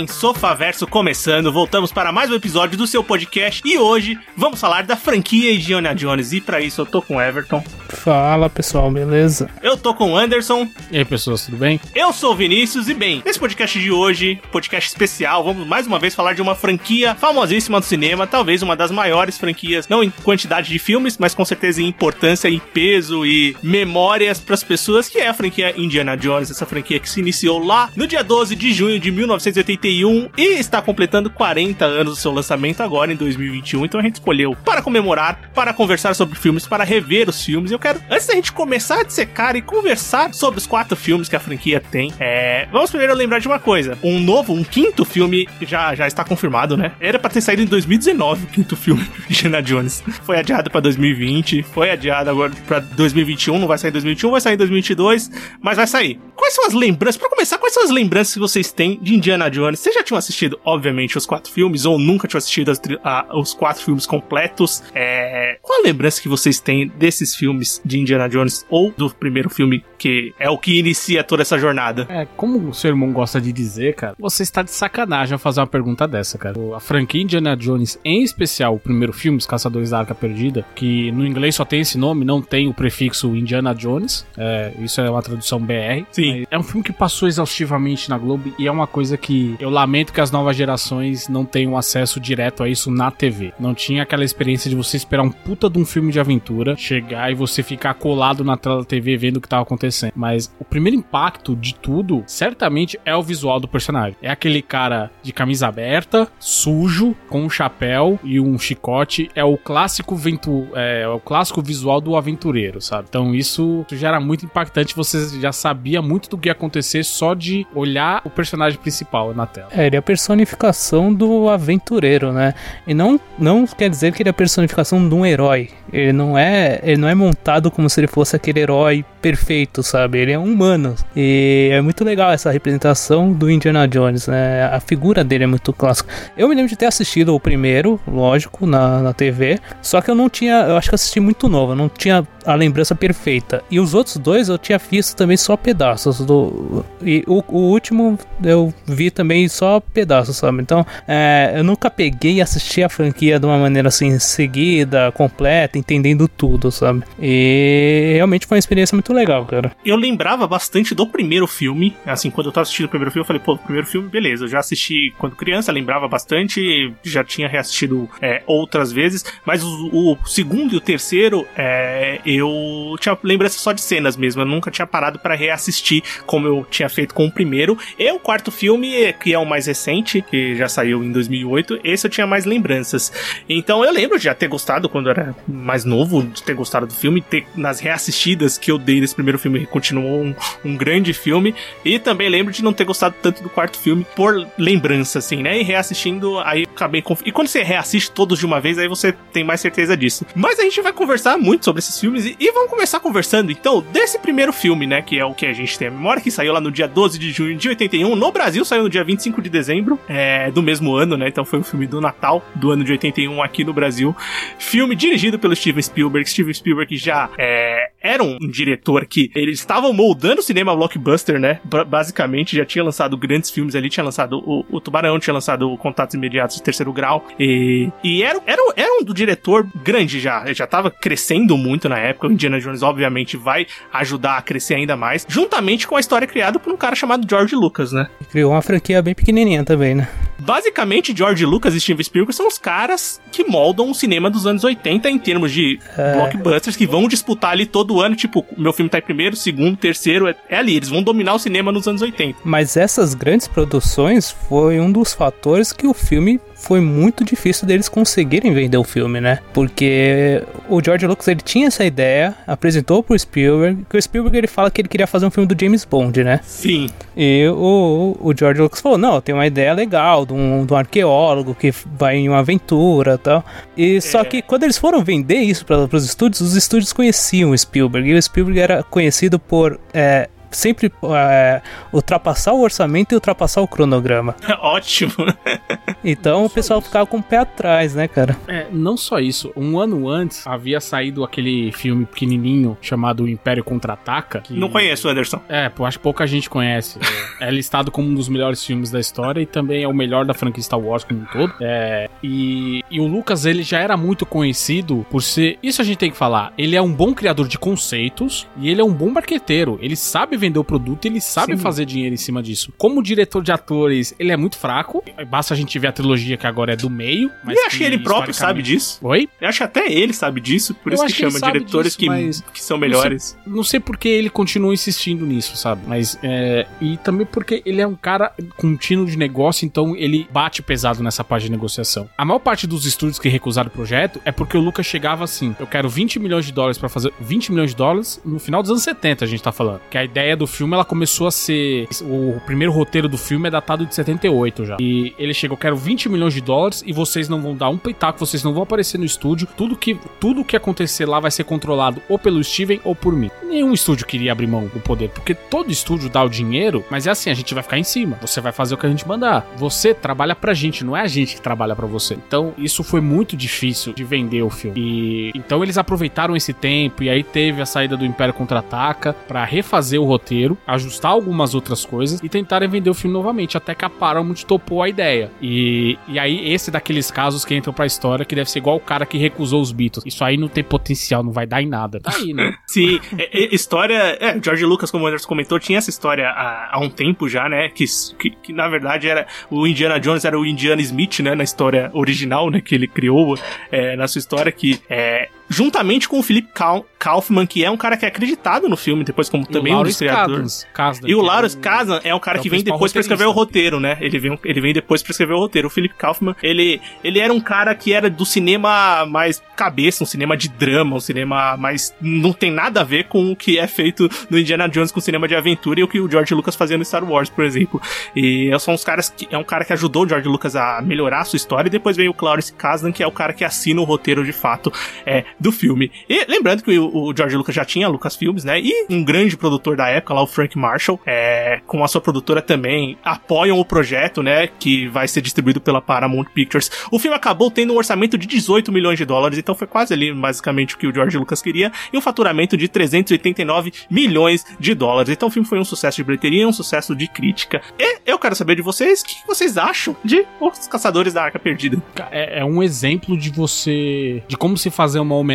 bem, Sofaverso começando, voltamos para mais um episódio do seu podcast e hoje vamos falar da franquia Indiana Jones e para isso eu tô com o Everton. Fala pessoal, beleza? Eu tô com o Anderson. E aí pessoas, tudo bem? Eu sou o Vinícius e bem, nesse podcast de hoje, podcast especial, vamos mais uma vez falar de uma franquia famosíssima do cinema, talvez uma das maiores franquias, não em quantidade de filmes, mas com certeza em importância e peso e memórias para as pessoas, que é a franquia Indiana Jones, essa franquia que se iniciou lá no dia 12 de junho de 1981 e está completando 40 anos do seu lançamento agora em 2021. Então a gente escolheu para comemorar, para conversar sobre filmes, para rever os filmes. Eu quero, antes da gente começar a dissecar e conversar sobre os quatro filmes que a franquia tem, é, vamos primeiro lembrar de uma coisa: um novo, um quinto filme já, já está confirmado, né? Era para ter saído em 2019 o quinto filme de Indiana Jones. Foi adiado para 2020, foi adiado agora para 2021, não vai sair em 2021, vai sair em 2022, mas vai sair. Quais são as lembranças? Para começar, quais são as lembranças que vocês têm de Indiana Jones? Vocês já tinham assistido, obviamente, os quatro filmes, ou nunca tinham assistido as, a, os quatro filmes completos? É... Qual a lembrança que vocês têm desses filmes de Indiana Jones, ou do primeiro filme, que é o que inicia toda essa jornada? É, como o seu irmão gosta de dizer, cara, você está de sacanagem ao fazer uma pergunta dessa, cara. A franquia Indiana Jones, em especial o primeiro filme, Os Caçadores da Arca Perdida, que no inglês só tem esse nome, não tem o prefixo Indiana Jones, é, isso é uma tradução BR. Sim. É um filme que passou exaustivamente na Globo e é uma coisa que eu lamento que as novas gerações não tenham acesso direto a isso na TV. Não tinha aquela experiência de você esperar um puta de um filme de aventura, chegar e você ficar colado na tela da TV vendo o que tava acontecendo. Mas o primeiro impacto de tudo, certamente, é o visual do personagem. É aquele cara de camisa aberta, sujo, com um chapéu e um chicote. É o clássico ventu é, o clássico visual do aventureiro, sabe? Então isso já era muito impactante. Você já sabia muito do que ia acontecer só de olhar o personagem principal na tela. É, ele é a personificação do aventureiro, né? E não, não quer dizer que ele é a personificação de um herói. Ele não é, ele não é montado como se ele fosse aquele herói perfeito, sabe? Ele é um humano. E é muito legal essa representação do Indiana Jones, né? A figura dele é muito clássica. Eu me lembro de ter assistido o primeiro, lógico, na, na TV. Só que eu não tinha, eu acho que assisti muito novo, eu não tinha a lembrança perfeita. E os outros dois eu tinha visto também só pedaços do e o, o último eu vi também só pedaços, sabe? Então, é, eu nunca peguei e assisti a franquia de uma maneira assim seguida, completa, entendendo tudo, sabe? E realmente foi uma experiência muito legal, cara. Eu lembrava bastante do primeiro filme, assim, quando eu tava assistindo o primeiro filme, eu falei, pô, o primeiro filme, beleza, eu já assisti quando criança, lembrava bastante, já tinha reassistido é, outras vezes, mas o, o, segundo e o terceiro, é, eu tinha lembrança só de cenas mesmo, eu nunca tinha parado para reassistir como eu tinha feito com o primeiro. E o quarto filme, que é o mais recente, que já saiu em 2008, esse eu tinha mais lembranças. Então eu lembro de já ter gostado quando era mais novo, de ter gostado do filme, ter nas reassistidas que eu dei desse primeiro filme, continuou um, um grande filme. E também lembro de não ter gostado tanto do quarto filme por lembrança, assim, né? E reassistindo, aí acabei conf... E quando você reassiste todos de uma vez, aí você tem mais certeza disso. Mas a gente vai conversar muito sobre esses filmes e, e vamos começar conversando então desse primeiro filme, né? Que é o que a gente tem a memória, que saiu lá no dia 12 de junho de 81. No Brasil saiu no dia 25 de dezembro é, do mesmo ano, né? Então foi um filme do Natal do ano de 81 aqui no Brasil. Filme dirigido pelo Steven Spielberg. Steven Spielberg já é, era um diretor que eles estavam moldando o cinema blockbuster, né? B basicamente já tinha lançado grandes filmes ali, tinha lançado o, o Tubarão, tinha lançado o Contatos Imediatos de Terceiro Grau. E, e era, era, era um do diretor grande já. Ele já tava crescendo muito na época. O Indiana Jones, obviamente, vai ajudar a crescer ainda mais, juntamente com a história criada por um cara chamado George Lucas, né? Criou uma franquia bem pequenininha também, né? Basicamente, George Lucas e Steven Spielberg são os caras que moldam o cinema dos anos 80 em termos de é... blockbusters que vão disputar ali todo todo ano, tipo, meu filme tá em primeiro, segundo, terceiro, é, é ali. Eles vão dominar o cinema nos anos 80. Mas essas grandes produções foi um dos fatores que o filme foi muito difícil deles conseguirem vender o filme, né? Porque o George Lucas ele tinha essa ideia, apresentou pro Spielberg, que o Spielberg ele fala que ele queria fazer um filme do James Bond, né? Sim. E o, o George Lucas falou: não, tem uma ideia legal de um, de um arqueólogo que vai em uma aventura e tal. E só que quando eles foram vender isso para os estúdios, os estúdios conheciam o Spielberg. E o Spielberg era conhecido por. É, sempre é, ultrapassar o orçamento e ultrapassar o cronograma. Ótimo. Então o pessoal ficava com o pé atrás, né, cara? É, não só isso. Um ano antes havia saído aquele filme pequenininho chamado Império Contra-Ataca. que- Não conheço, Anderson. É, pô, acho que pouca gente conhece. É, é listado como um dos melhores filmes da história e também é o melhor da franquia Star Wars como um todo. É, e, e o Lucas, ele já era muito conhecido por ser. Isso a gente tem que falar. Ele é um bom criador de conceitos e ele é um bom marqueteiro. Ele sabe vender o produto, ele sabe Sim. fazer dinheiro em cima disso. Como diretor de atores, ele é muito fraco. Basta a gente ver a trilogia que agora é do meio. Mas e eu acho que ele próprio sabe disso. Oi? Eu acho que até ele sabe disso, por Eu isso que chama diretores disso, que, que são melhores. Não sei porque ele continua insistindo nisso, sabe? Mas é. E também porque ele é um cara tino de negócio, então ele bate pesado nessa parte de negociação. A maior parte dos estúdios que recusaram o projeto é porque o Lucas chegava assim: eu quero 20 milhões de dólares pra fazer. 20 milhões de dólares no final dos anos 70, a gente tá falando. Que a ideia do filme ela começou a ser. O primeiro roteiro do filme é datado de 78 já. E ele chega: eu quero 20 milhões de dólares e vocês não vão dar um peitaco, vocês não vão aparecer no estúdio. Tudo que, tudo que acontecer lá vai ser controlado ou pelo Steven ou por mim. Nenhum estúdio queria abrir mão do poder, porque todo estúdio dá o dinheiro, mas é assim, a gente vai ficar em cima. Você vai fazer o que a gente mandar. Você trabalha pra gente, não é a gente que trabalha pra você. Então, isso foi muito difícil de vender o filme. E então eles aproveitaram esse tempo e aí teve a saída do Império Contra-Ataca pra refazer o roteiro, ajustar algumas outras coisas e tentarem vender o filme novamente, até que a Paramount topou a ideia. E, e aí esse daqueles casos que entram pra história que deve ser igual o cara que recusou os Beatles. Isso aí não tem potencial, não vai dar em nada. Tá aí, né? Sim, é, é, história. É, George Lucas, como o Anderson comentou, tinha essa história há, há um tempo já, né? Que, que, que, na verdade era. O Indiana Jones era o Indiana Smith, né? Na história original, né? Que ele criou é, na sua história, que é. Juntamente com o Philip Kau- Kaufman, que é um cara que é acreditado no filme, depois como também um dos criadores. E o Lawrence Kasdan é um cara é que vem depois pra escrever o roteiro, né? Ele vem, ele vem depois pra escrever o roteiro. O Philip Kaufman, ele, ele era um cara que era do cinema mais cabeça, um cinema de drama, um cinema mais. Não tem nada a ver com o que é feito no Indiana Jones com cinema de aventura e o que o George Lucas fazia no Star Wars, por exemplo. E são uns caras que. É um cara que ajudou o George Lucas a melhorar a sua história. E depois veio o Clarence Kasdan, que é o cara que assina o roteiro de fato é, do filme. E lembrando que o, o George Lucas já tinha Lucasfilmes, né? E um grande produtor da época, lá o Frank Marshall, é, com a sua produtora também, apoiam o projeto, né? Que vai ser distribuído pela Paramount Pictures. O filme acabou tendo um orçamento de 18 milhões de dólares, então foi quase ali, basicamente, o que o George Lucas queria, e um faturamento de 389 milhões de dólares. Então o filme foi um sucesso de bilheteria, um sucesso de crítica. E eu quero saber de vocês, o que vocês acham de Os Caçadores da Arca Perdida? É, é um exemplo de você. de como se fazer uma homenagem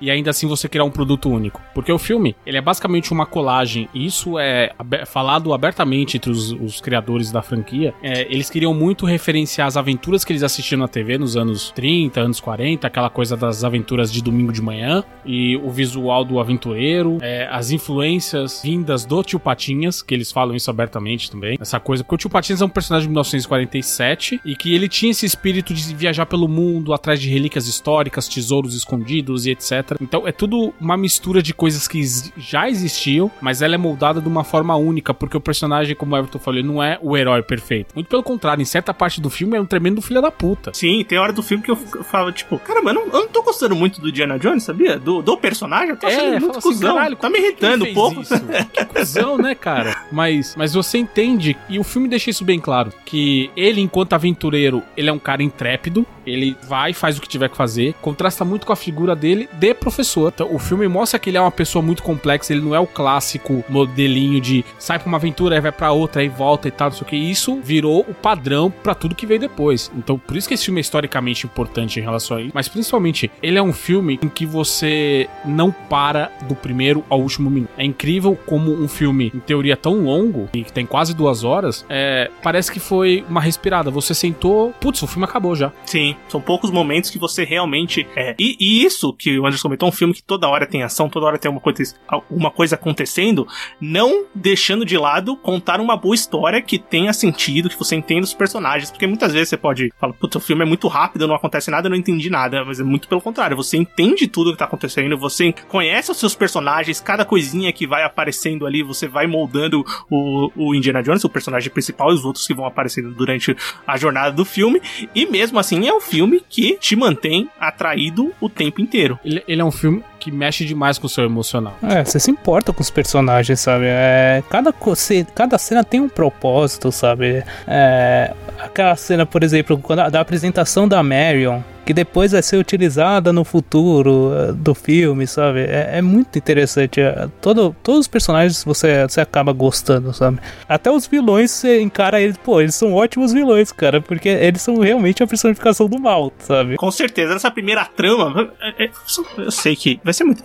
e ainda assim você criar um produto único. Porque o filme, ele é basicamente uma colagem, e isso é abe- falado abertamente entre os, os criadores da franquia. É, eles queriam muito referenciar as aventuras que eles assistiam na TV nos anos 30, anos 40, aquela coisa das aventuras de domingo de manhã, e o visual do aventureiro, é, as influências vindas do Tio Patinhas, que eles falam isso abertamente também. Essa coisa, porque o Tio Patinhas é um personagem de 1947 e que ele tinha esse espírito de viajar pelo mundo atrás de relíquias históricas, tesouros escondidos e etc. Então é tudo uma mistura de coisas que já existiam, mas ela é moldada de uma forma única, porque o personagem, como o Everton falou, não é o herói perfeito. Muito pelo contrário, em certa parte do filme é um tremendo filho da puta. Sim, tem hora do filme que eu, eu falo, tipo, caramba, eu não, eu não tô gostando muito do Indiana Jones, sabia? Do, do personagem, eu tô achando muito fala assim, cuzão. caralho, tá me irritando um pouco. isso? Que cuzão, né, cara? Mas, mas você entende, e o filme deixa isso bem claro, que ele, enquanto aventureiro, ele é um cara intrépido, ele vai e faz o que tiver que fazer, contrasta muito com a figura dele de professor. Então, o filme mostra que ele é uma pessoa muito complexa, ele não é o clássico modelinho de sai pra uma aventura, aí vai pra outra, aí volta e tal, não sei o que. Isso virou o padrão pra tudo que veio depois. Então, por isso que esse filme é historicamente importante em relação a isso. Mas, principalmente, ele é um filme em que você não para do primeiro ao último minuto. É incrível como um filme, em teoria, tão longo, e que tem quase duas horas, é, parece que foi uma respirada. Você sentou, putz, o filme acabou já. Sim, são poucos momentos que você realmente. É, e, e isso que o Anderson comentou, um filme que toda hora tem ação, toda hora tem uma coisa, uma coisa acontecendo, não deixando de lado contar uma boa história que tenha sentido, que você entenda os personagens, porque muitas vezes você pode falar, putz, o filme é muito rápido, não acontece nada, eu não entendi nada, mas é muito pelo contrário, você entende tudo que tá acontecendo, você conhece os seus personagens, cada coisinha que vai aparecendo ali, você vai moldando o, o Indiana Jones, o personagem principal, e os outros que vão aparecendo durante a jornada do filme, e mesmo assim é um filme que te mantém atraído o tempo inteiro. Ele, ele é um filme que mexe demais com o seu emocional. É, você se importa com os personagens, sabe? É, cada, cada cena tem um propósito, sabe? É, aquela cena, por exemplo, quando, da apresentação da Marion, que depois vai ser utilizada no futuro uh, do filme, sabe? É, é muito interessante. É, todo, todos os personagens você, você acaba gostando, sabe? Até os vilões você encara eles, pô, eles são ótimos vilões, cara, porque eles são realmente a personificação do mal, sabe? Com certeza, nessa primeira trama, é, é, eu sei que vai ser muito.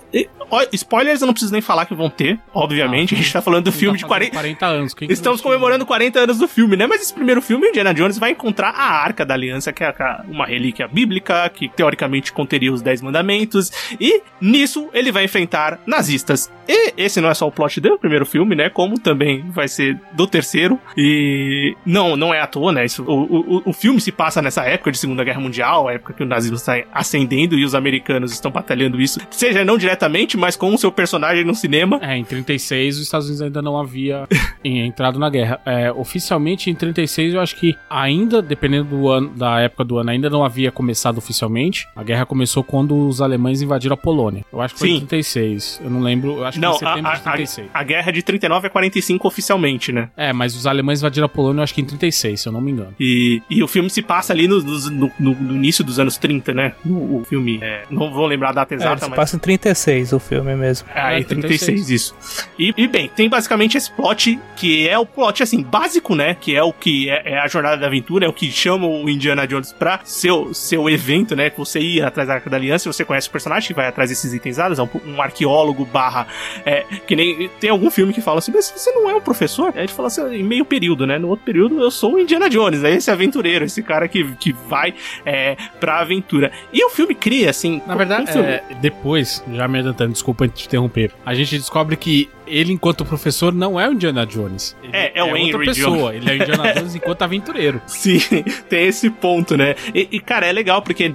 Spoilers eu não preciso nem falar que vão ter, obviamente. Não, a gente tá falando do filme tá de 40, 40 anos. Quem Estamos comemorando 40 anos do filme, né? Mas esse primeiro filme, Indiana Jones vai encontrar a Arca da Aliança, que é uma relíquia bíblica, que teoricamente conteria os 10 mandamentos. E nisso ele vai enfrentar nazistas. E esse não é só o plot do primeiro filme, né? Como também vai ser do terceiro. E não, não é à toa, né? Isso, o, o, o filme se passa nessa época de Segunda Guerra Mundial, a época que o nazismo está ascendendo e os americanos estão batalhando isso. Seja não diretamente, mas com o seu personagem no cinema. É, em 36 os Estados Unidos ainda não havia entrado na guerra. É, oficialmente em 36 eu acho que ainda, dependendo do ano, da época do ano, ainda não havia começado oficialmente. A guerra começou quando os alemães invadiram a Polônia. Eu acho que foi em 36. Eu não lembro, eu acho não, que foi em setembro a, de 36. A, a, guerra é de 39 a 45 oficialmente, né? É, mas os alemães invadiram a Polônia, eu acho que em 36, se eu não me engano. E, e o filme se passa ali no, no, no, no início dos anos 30, né? O, o filme, é, não vou lembrar a data é, exata, é, mas... passa em 36 o filme mesmo. É, em 36, isso. E, e, bem, tem basicamente esse plot, que é o plot, assim, básico, né? Que é o que é, é a jornada da aventura, é o que chama o Indiana Jones pra seu, seu evento, né? Que você ia atrás da Arca da Aliança, você conhece o personagem que vai atrás desses itens dados, é um, um arqueólogo barra... É, que nem... Tem algum filme que fala assim, mas você não é um professor? Aí a gente fala assim, em meio período, né? No outro período eu sou o Indiana Jones, é esse aventureiro, esse cara que, que vai é, pra aventura. E o filme cria, assim... Na verdade, um é, depois, já me adiantando, desculpa te interromper, a gente descobre que ele, enquanto professor, não é o Indiana Jones. Ele é, é o é Henry outra pessoa. Jones. Ele é o Indiana Jones enquanto aventureiro. Sim, tem esse ponto, né? E, e, cara, é legal porque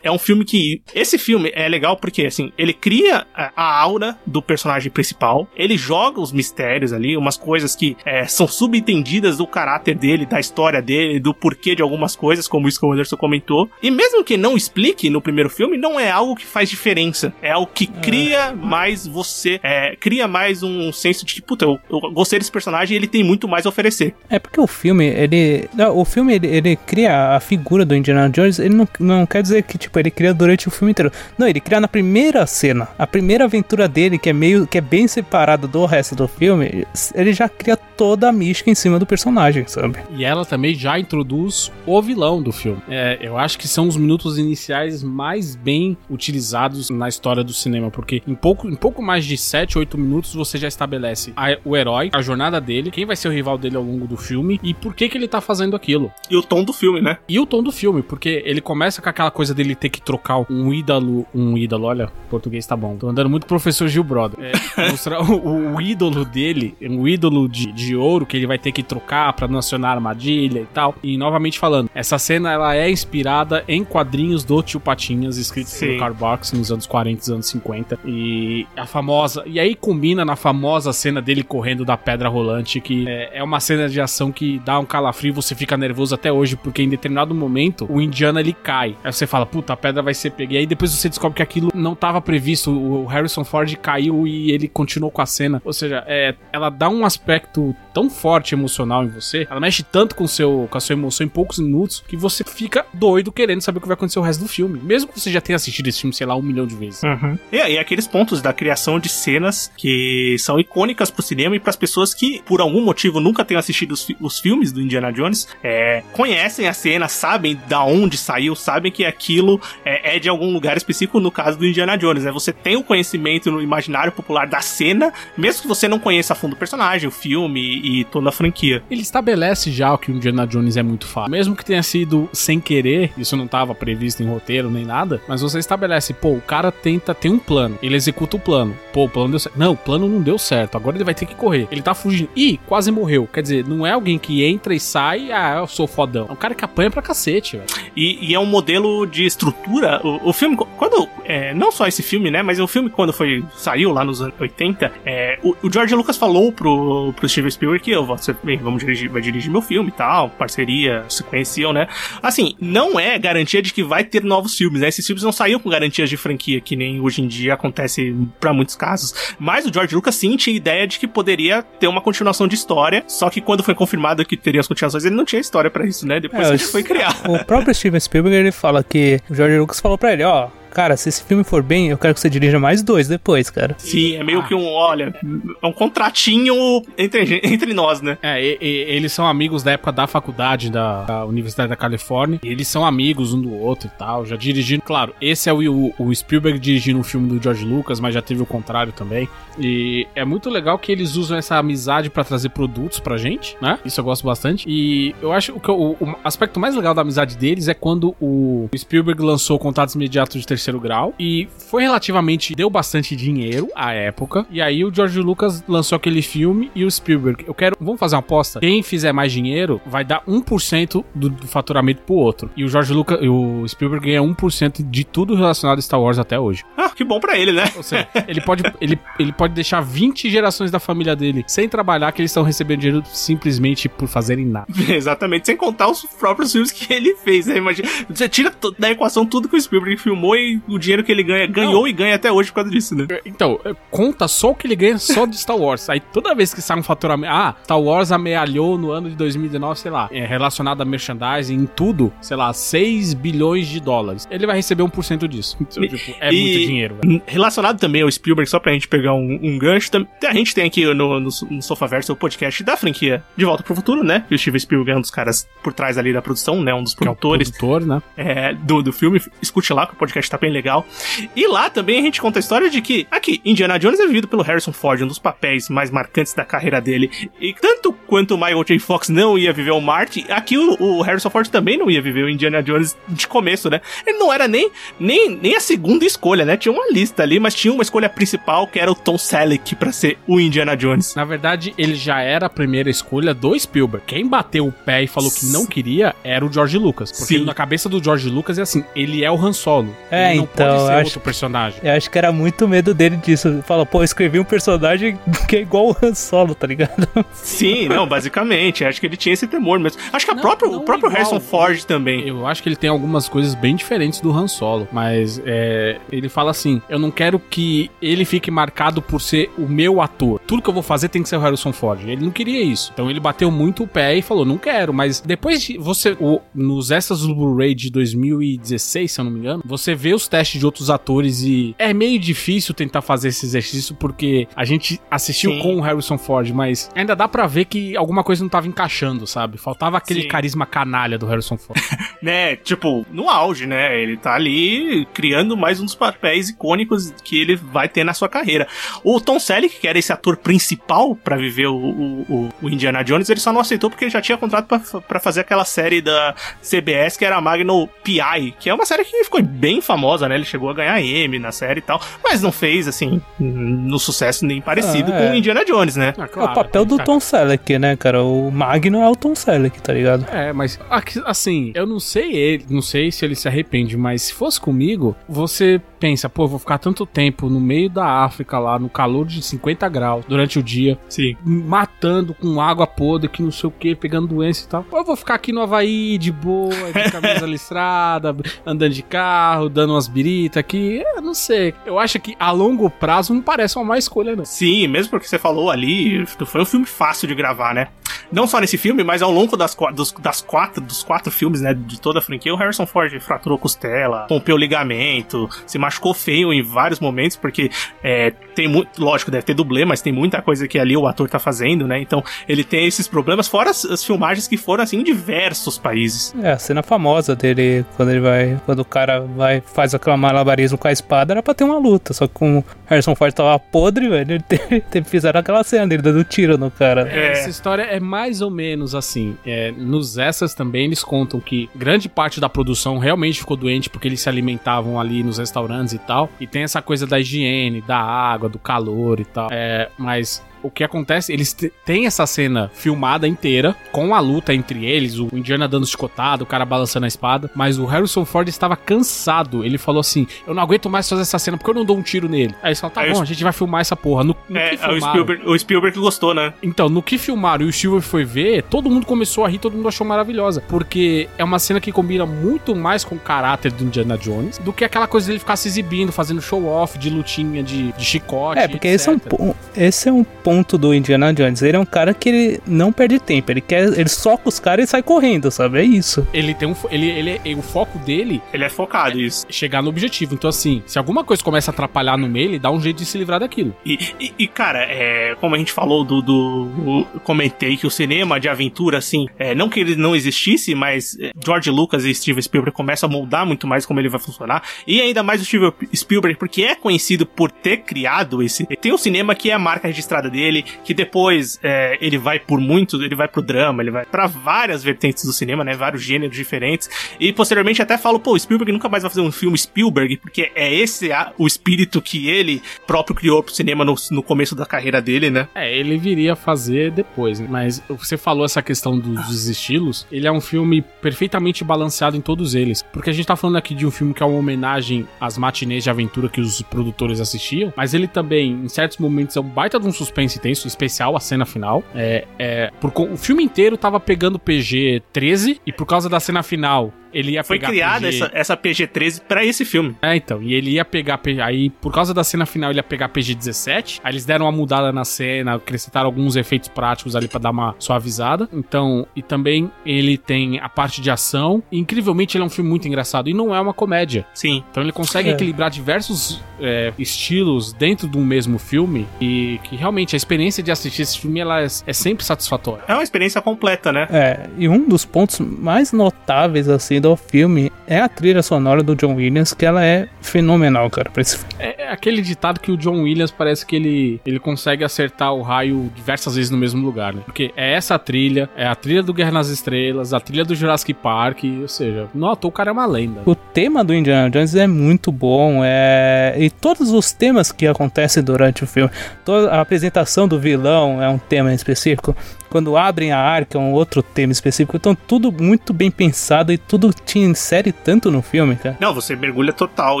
é um filme que. Esse filme é legal porque, assim, ele cria a, aura do personagem principal, ele joga os mistérios ali, umas coisas que é, são subentendidas do caráter dele, da história dele, do porquê de algumas coisas, como isso que o Anderson comentou. E mesmo que não explique no primeiro filme, não é algo que faz diferença. É algo que é. cria mais você, é, cria mais um um senso de que, puta, eu, eu gostei desse personagem e ele tem muito mais a oferecer. É porque o filme, ele. Não, o filme, ele, ele, cria a figura do Indiana Jones, ele não, não quer dizer que, tipo, ele cria durante o filme inteiro. Não, ele cria na primeira cena. A primeira aventura dele, que é meio. que é bem separada do resto do filme, ele já cria toda a mística em cima do personagem, sabe? E ela também já introduz o vilão do filme. É, eu acho que são os minutos iniciais mais bem utilizados na história do cinema, porque em pouco, em pouco mais de 7, 8 minutos você já estabelece a, o herói, a jornada dele, quem vai ser o rival dele ao longo do filme e por que que ele tá fazendo aquilo. E o tom do filme, né? E o tom do filme, porque ele começa com aquela coisa dele ter que trocar um ídolo, um ídolo, olha, português tá bom. Tô andando muito professor Gil Brother. É, mostrar o, o, ídolo dele, um ídolo de, de ouro que ele vai ter que trocar para não acionar armadilha e tal. E novamente falando, essa cena ela é inspirada em quadrinhos do Tio Patinhas, escritos Sim. pelo Carl Box nos anos 40 e anos 50. E a famosa. E aí combina na famosa famosa cena dele correndo da pedra rolante, que é, é uma cena de ação que dá um calafrio e você fica nervoso até hoje, porque em determinado momento o Indiana ele cai. Aí você fala, puta, a pedra vai ser pega. E aí depois você descobre que aquilo não estava previsto. O Harrison Ford caiu e ele continuou com a cena. Ou seja, é, ela dá um aspecto tão forte emocional em você, ela mexe tanto com, seu, com a sua emoção em poucos minutos, que você fica doido querendo saber o que vai acontecer o resto do filme. Mesmo que você já tenha assistido esse filme, sei lá, um milhão de vezes. Uhum. E aí, aqueles pontos da criação de cenas que são icônicas pro cinema e pras pessoas que, por algum motivo, nunca tenham assistido os, fi- os filmes do Indiana Jones, é, conhecem a cena, sabem da onde saiu, sabem que aquilo é, é de algum lugar específico, no caso do Indiana Jones, né? Você tem o conhecimento no imaginário popular da cena, mesmo que você não conheça a fundo o personagem, o filme e toda a franquia. Ele estabelece já que o Indiana Jones é muito fácil. Mesmo que tenha sido sem querer, isso não estava previsto em roteiro nem nada, mas você estabelece, pô, o cara tenta, tem um plano, ele executa o plano. Pô, o plano deu certo. Não, o plano não deu certo, agora ele vai ter que correr. Ele tá fugindo. Ih, quase morreu. Quer dizer, não é alguém que entra e sai, ah, eu sou fodão. É um cara que apanha pra cacete, velho. E, e é um modelo de estrutura. O, o filme, quando. é, não só esse filme, né? Mas o filme, quando foi saiu lá nos anos 80, é, o, o George Lucas falou pro, pro Steven Spielberg que eu, você, bem, vamos dirigir, vai dirigir meu filme e tal, parceria, se conheciam, né? Assim, não é garantia de que vai ter novos filmes, né? Esses filmes não saíam com garantias de franquia, que nem hoje em dia acontece pra muitos casos. Mas o George Lucas sim tinha ideia de que poderia ter uma continuação de história, só que quando foi confirmado que teria as continuações, ele não tinha história pra isso, né? Depois É, que eu- foi criado. O próprio Steven Spielberg ele fala que o George Lucas falou pra ele, ó, cara, se esse filme for bem, eu quero que você dirija mais dois depois, cara. Sim, é meio que um, olha, é um contratinho entre, entre nós, né? É, e- e- eles são amigos da época da faculdade da, da Universidade da Califórnia. E eles são amigos um do outro e tal. Já dirigindo, claro, esse é o, o, o Spielberg dirigindo um filme do George Lucas, mas já teve o contrário também. E é muito legal que eles usam essa amizade pra trazer produtos pra gente, né? Isso eu gosto bastante. E eu acho que o, o aspecto mais legal da amizade deles é quando o Spielberg lançou Contatos Imediatos de Terceiro Grau. E foi relativamente. deu bastante dinheiro à época. E aí o George Lucas lançou aquele filme e o Spielberg. Eu quero. Vamos fazer uma aposta? Quem fizer mais dinheiro vai dar 1% do, do faturamento pro outro. E o George Lucas. O Spielberg ganha 1% de tudo relacionado a Star Wars até hoje. Ah, que bom pra ele, né? Ou seja, ele pode, ele, ele pode deixar 20 gerações da família dele sem trabalhar, que eles estão recebendo dinheiro simplesmente por fazerem nada. Exatamente, sem contar os próprios filmes que ele fez, né? Imagina, você tira da equação tudo que o Spielberg filmou e o dinheiro que ele ganha, ganhou Não. e ganha até hoje por causa disso, né? Então, é, conta só o que ele ganha só de Star Wars. Aí toda vez que sai um faturamento. Ah, Star Wars amealhou no ano de 2019, sei lá, é, relacionado a merchandising, em tudo, sei lá, 6 bilhões de dólares. Ele vai receber 1% disso. Então, E- tipo, é e- muito dinheiro, velho. Relacionado também ao Spielberg, só pra gente pegar um, um gancho, a gente tem aqui no, no, no Sofaverso o podcast da franquia De Volta pro Futuro, né? Que o Steven Spielberg é um dos caras por trás ali da produção, né? Um dos Que é o produtores produtor, né? é, do, do filme. Escute lá, que o podcast tá bem legal. E lá também a gente conta a história de que, aqui, Indiana Jones é vivido pelo Harrison Ford, um dos papéis mais marcantes da carreira dele. E tanto quanto o Michael J. Fox não ia viver o Marty, aqui o, o Harrison Ford também não ia viver o Indiana Jones de começo, né? Ele não era nem, nem, nem a segunda escolha, né? Tinha uma lista ali, mas tinha uma escolha principal que era o Tom Selleck pra ser o Indiana Jones. Na verdade, ele já era a primeira escolha do Spielberg. Quem bateu o pé e falou que não queria era o George Lucas. Porque Sim. na cabeça do George Lucas é assim, ele é o Han Solo. É, ele não então, pode ser eu acho- outro personagem. Eu acho que era muito medo dele disso. Fala, pô, eu escrevi um personagem que é igual o Han Solo, tá ligado? Sim, não, basicamente. Acho que ele tinha esse temor mesmo. Acho que a Não, própria, não o próprio igual. Harrison Ford também. Eu acho que ele tem algumas coisas bem diferentes do Han Solo, mas é, ele fala assim: eu não quero que ele fique marcado por ser o meu ator. Tudo que eu vou fazer tem que ser o Harrison Ford. Ele não queria isso. Então ele bateu muito o pé e falou: não quero. Mas depois de você, o- nos extras do Blu-ray de 2016, se eu não me engano, você vê os testes de outros atores e é meio difícil tentar fazer esse exercício porque a gente assistiu Sim. com o Harrison Ford, mas ainda dá pra ver que alguma coisa não tava encaixando, sabe? Faltava aquele Sim. carisma canalha do Harrison Ford. né, tipo, no auge, né? Ele tá ali criando mais um dos papéis icônicos que ele vai ter na sua carreira. O Tom Selleck, que era esse ator principal pra viver o, o, o- Indiana Jones, ele só não aceitou porque ele já tinha contrato pra, pra fazer aquela série da CBS que era a Magnum P.I., que é uma série que ficou bem famosa, né? Ele chegou a ganhar M na série e tal, mas não fez, assim, no sucesso nem parecido Ah, com é. o Indiana Jones, né? Ah, é o papel do cara. Tom Selleck, né, cara? O Magno é o Tom Selleck, tá ligado? É, mas assim, eu não sei ele, não sei se ele se arrepende, mas se fosse comigo, você pensa, pô, vou ficar tanto tempo no meio da África lá, no calor de 50 graus durante o dia, Sim. matando com água podre, que não sei o que, pegando doença e tal. Ou eu vou ficar aqui no Havaí de boa, de camisa listrada, andando de carro, dando umas biritas aqui. Eu não sei. Eu acho que a longo prazo não parece uma má escolha, não. Sim, mesmo porque você falou ali, foi um filme fácil de gravar, né? Não só nesse filme, mas ao longo das, dos, das quatro, dos quatro filmes, né, de toda a franquia, o Harrison Ford fraturou costela, rompeu o ligamento, se machucou feio em vários momentos, porque é, tem muito, lógico, deve ter dublê, mas tem muita coisa que ali o ator tá fazendo, né? Então ele tem esses problemas, fora as, as filmagens que foram assim em diversos países. É, a cena famosa dele, quando ele vai. Quando o cara vai, faz aquela malabarismo com a espada, era pra ter uma luta. Só que como o Harrison Ford tava podre, velho, ele teve, teve- fizeram aquela cena dele dando tiro no cara. É. Essa história é mais ou menos assim. É, nos essas também eles contam que grande parte da produção realmente ficou doente porque eles se alimentavam ali nos restaurantes e tal. E tem essa coisa da higiene, da água, do calor e tal. É, mas o que acontece, eles têm essa cena filmada inteira, com a luta entre eles, o Indiana dando chicotado, o cara balançando a espada, mas o Harrison Ford estava cansado. Ele falou assim: Eu não aguento mais fazer essa cena porque eu não dou um tiro nele. Aí eles falaram: Tá Aí bom, a gente vai filmar essa porra. No, no É, que o filmaram- Spielberg, o Spielberg gostou, né? então, no que filmaram e o Spielberg foi ver, todo mundo começou a rir, todo mundo achou maravilhosa. Porque é uma cena que combina muito mais com o caráter do Indiana Jones do que aquela coisa dele ficar se exibindo, fazendo show-off de lutinha de, de chicote. É, porque esse é, um, etc. esse é um ponto do Indiana Jones. Ele é um cara que ele não perde tempo. Ele quer. Ele soca os caras e sai correndo, sabe? É isso. Ele tem um. Ele, ele, é- o foco dele Ele é focado isso. é chegar no objetivo. Então, assim, se alguma coisa começa a atrapalhar no meio, ele dá um jeito de se livrar daquilo. E, e- e, cara, é, como a gente falou do, do- comentei que o cinema de aventura, assim, é, não que ele não existisse, mas é, George Lucas e Steven Spielberg começam a moldar muito mais como ele vai funcionar. E ainda mais o Steven Spielberg, porque é conhecido por ter criado esse. Tem o cinema que é a marca registrada dele, que depois é, ele vai por muito, ele vai pro drama, ele vai pra várias vertentes do cinema, né? Vários gêneros diferentes. E posteriormente até falo, pô, Spielberg nunca mais vai fazer um filme Spielberg, porque é esse a- o espírito que ele próprio criou pro cinema no, no começo da carreira dele, né? É, ele viria fazer depois, né? mas você falou essa questão dos, dos estilos, ele é um filme perfeitamente balanceado em todos eles, porque a gente tá falando aqui de um filme que é uma homenagem às matinês de aventura que os produtores assistiam, mas ele também, em certos momentos, é um baita de um suspense tenso, especial a cena final, é, é, por, o filme inteiro tava pegando PG 13, e por causa da cena final, ele ia Foi pegar criada PG... essa, essa PG-13 pra esse filme. É, então, e ele ia pegar, aí por causa da cena final ele ia pegar PG-17, aí eles deram uma mudada na cena, acrescentaram alguns efeitos práticos ali pra dar uma suavizada, então, e também ele tem a parte de ação, e, incrivelmente ele é um filme muito engraçado, e não é uma comédia, Sim. então ele consegue É. equilibrar diversos é, estilos dentro de um mesmo filme, e que realmente a experiência de assistir esse filme, ela é, é sempre satisfatória. É uma experiência completa, né? É, e um dos pontos mais notáveis, assim, do filme é a trilha sonora do John Williams, que ela é fenomenal, cara, pra esse filme. É, é aquele ditado que o John Williams parece que ele, ele consegue acertar o raio diversas vezes no mesmo lugar, né? Porque é essa trilha, é a trilha do Guerra nas Estrelas, a trilha do Jurassic Park, ou seja, nota, o cara é uma lenda. O tema do Indiana Jones é muito bom, é... e todos os temas que acontecem durante o filme, toda a apresentação do vilão é um tema específico, quando abrem a arca é um outro tema específico, então tudo muito bem pensado e tudo te insere tanto no filme, cara. Não, você mergulha total.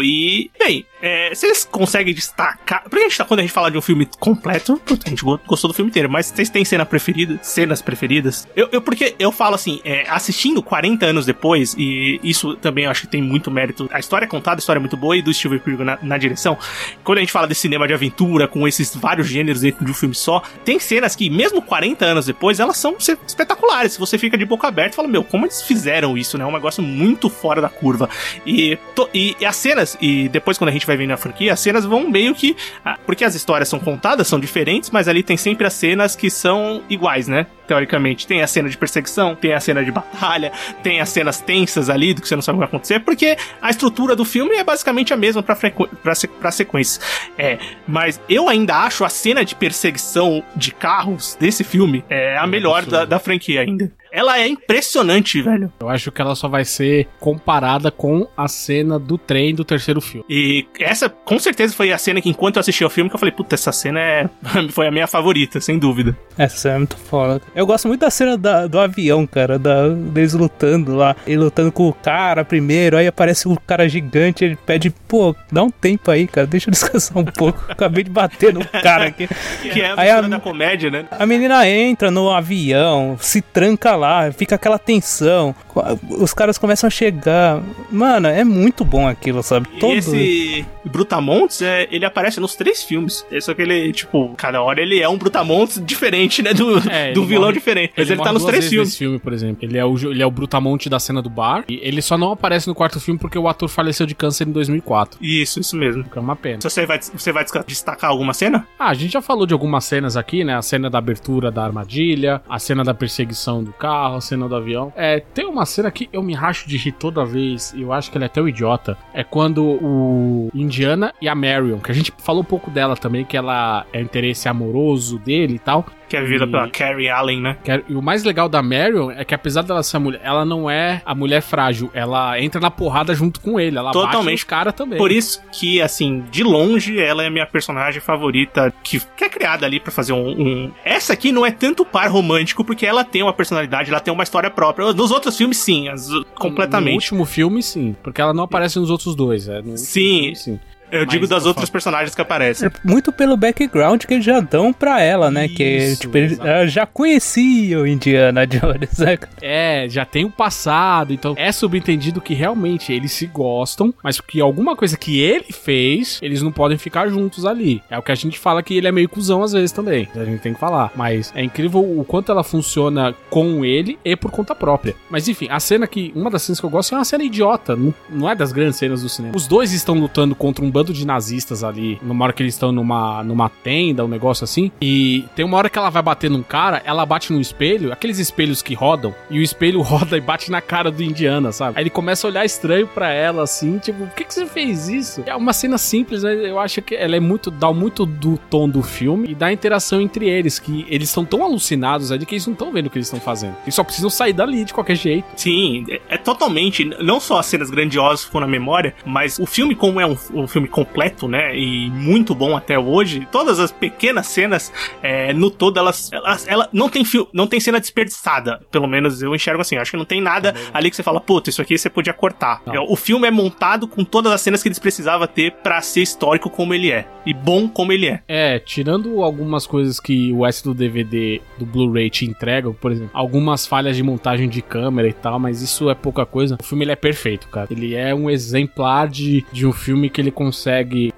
E, bem, é, vocês conseguem destacar. Porque a gente tá, quando a gente fala de um filme completo, a gente go- gostou do filme inteiro, mas vocês têm cena preferida? Cenas preferidas? Eu, eu- porque eu falo assim, é, assistindo 40 anos depois, e isso também eu acho que tem muito mérito. A história é contada, a história é muito boa, e do Steven Spielberg na, na direção. Quando a gente fala de cinema de aventura, com esses vários gêneros dentro de um filme só, tem cenas que, mesmo 40 anos depois, elas são espetaculares. Se você fica de boca aberta e fala, meu, como eles fizeram isso, né? É um negócio muito fora da curva. E, to- e, e as cenas, e depois quando a gente vai vendo a franquia, as cenas vão meio que. ah, Porque as histórias são contadas, são diferentes, mas ali tem sempre as cenas que são iguais, né? Teoricamente. Tem a cena de perseguição, tem a cena de batalha, tem as cenas tensas ali do que você não sabe o que vai acontecer, porque a estrutura do filme é basicamente a mesma pra, frequ... pra, se... pra sequências. É, mas eu ainda acho a cena de perseguição de carros desse filme é a melhor absurdo. da, da franquia ainda. Ela é impressionante, velho. Eu acho que ela só vai ser comparada com a cena do trem do terceiro filme. E essa, com certeza, foi a cena que, enquanto eu assisti ao filme, que eu falei, puta, essa cena é... foi a minha favorita, sem dúvida. Essa cena é muito foda. Eu gosto muito da cena da- do avião, cara, da, deles lutando lá. Ele lutando com o cara primeiro, aí aparece um cara gigante, ele pede, pô, dá um tempo aí, cara, deixa eu descansar um pouco. Acabei de bater no cara aqui. Que é a Aí a- da comédia, né? A menina entra no avião, se tranca lá, fica aquela tensão. Os caras começam a chegar. Mano, é muito bom aquilo, sabe? E esse Brutamontes, é, ele aparece nos três filmes. É só que ele, tipo, cada hora ele é um Brutamontes diferente, né? Do, É, do ele vilão diferente. Mas ele, morre tá nos três filmes. filme, por exemplo. Ele é, o, ele é o Brutamonte da cena do bar. E ele só não aparece no quarto filme porque o ator faleceu de câncer em 2004. Isso, isso mesmo. Que é uma pena. Se você vai, você vai destacar alguma cena? Ah, a gente já falou de algumas cenas aqui, né? A cena da abertura da armadilha, a cena da perseguição do carro, a cena do avião. É, tem uma cena que eu me racho de rir toda vez, e eu acho que ela é até o idiota. É quando o Indiana e a Marion, que a gente falou um pouco dela também, que ela é interesse amoroso dele e tal. Que é vivida E- pela Carrie Allen, né? E o mais legal da Marion é que apesar dela ser a mulher, ela não é a mulher frágil, ela entra na porrada junto com ele, ela bate Totalmente. nos cara também. Por isso que, assim, de longe, ela é a minha personagem favorita, que, que é criada ali pra fazer um, um- Essa aqui não é tanto par romântico, porque ela tem uma personalidade, ela tem uma história própria. Nos outros filmes, sim, as- No completamente. último filme, sim, porque ela não aparece nos outros dois. É, no Sim. filme, sim. Eu digo das eu outras personagens que aparecem. É Muito pelo background que eles já dão pra ela, né? que Isso, tipo, ele exato. ela já conhecia o Indiana Jones, né? É, já tem o passado, então é subentendido que realmente eles se gostam, mas que alguma coisa que ele fez, eles não podem ficar juntos ali. É o que a gente fala que ele é meio cuzão às vezes também. A gente tem que falar. Mas é incrível o quanto ela funciona com ele e por conta própria. Mas enfim, a cena que. Uma das cenas que eu gosto é uma cena idiota. Não, não é das grandes cenas do cinema. Os dois estão lutando contra um bando de nazistas ali. Numa hora que eles estão numa, numa tenda, um negócio assim. E tem uma hora que ela vai bater num cara, ela bate num espelho, aqueles espelhos que rodam, e o espelho roda e bate na cara do Indiana, sabe? Aí ele começa a olhar estranho pra ela, assim, tipo, por que, que você fez isso? É uma cena simples, mas eu acho que ela é muito. dá muito do tom do filme e da interação entre eles, que eles estão tão alucinados ali que eles não estão vendo o que eles estão fazendo. Eles só precisam sair dali de qualquer jeito. Sim, é, é totalmente. Não só as cenas grandiosas ficam na memória, mas o filme, como é um, um filme completo, né? E muito bom até hoje, todas as pequenas cenas, é, no todo, elas. elas ela não tem fio, não tem cena desperdiçada. Pelo menos eu enxergo assim. Acho que não tem nada ali que você fala, puta, isso aqui você podia cortar. Não. É, O filme é montado com todas as cenas que eles precisavam ter pra ser histórico como ele é. E bom como ele é. É, tirando algumas coisas que o S do DVD do Blu-ray te entrega, por exemplo, algumas falhas de montagem de câmera e tal, mas isso é pouca coisa. O filme ele é perfeito, cara. Ele é um exemplar de, de um filme que ele consegue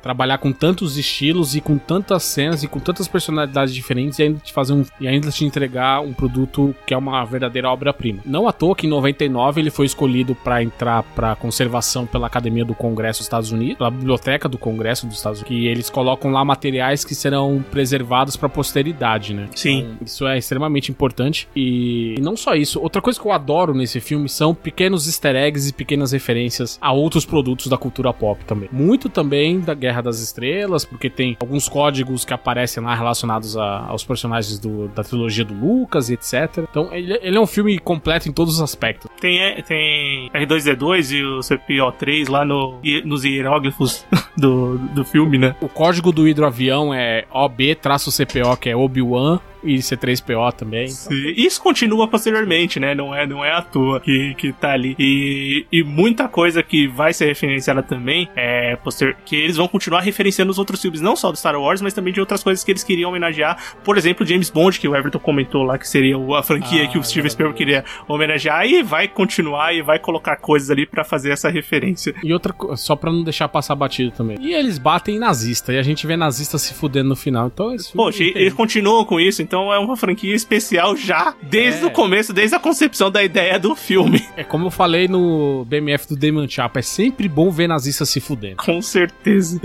trabalhar com tantos estilos e com tantas cenas e com tantas personalidades diferentes e ainda te fazer um e ainda te entregar um produto que é uma verdadeira obra-prima. Não à toa que em 99 ele foi escolhido para entrar para conservação pela Academia do Congresso dos Estados Unidos, pela Biblioteca do Congresso dos Estados Unidos, que eles colocam lá materiais que serão preservados para posteridade, né? Sim. Então, isso é extremamente importante e, e não só isso. Outra coisa que eu adoro nesse filme são pequenos easter eggs e pequenas referências a outros produtos da cultura pop também. Muito também da Guerra das Estrelas, porque tem alguns códigos que aparecem lá relacionados a- aos personagens do- da trilogia do Lucas e etc. Então ele, ele é um filme completo em todos os aspectos. Tem, é, tem R2D2 e o CPO3 lá no, nos hieróglifos do, do filme, né? O código do hidroavião é OB-CPO, que é Obi-Wan, e C3PO também. E Isso continua posteriormente, né? Não é, não é à toa que, que tá ali. E, e muita coisa que vai ser referenciada também é poster que eles vão continuar referenciando os outros filmes, não só do Star Wars, mas também de outras coisas que eles queriam homenagear. Por exemplo, James Bond, que o Everton comentou lá, que seria a franquia Ah, que o Steven verdade. Spielberg queria homenagear, e vai continuar e vai colocar coisas ali pra fazer essa referência. E outra só pra não deixar passar batido também. E eles batem em nazista, e a gente vê nazista se fudendo no final. Então esse Poxa, eles continuam com isso, então é uma franquia especial já, desde É. o começo, desde a concepção da ideia do filme. É como eu falei no BMF do Damon Chapa, é sempre bom ver nazista se fudendo. Com certeza.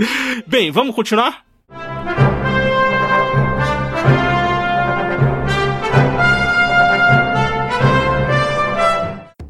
Bem, vamos continuar?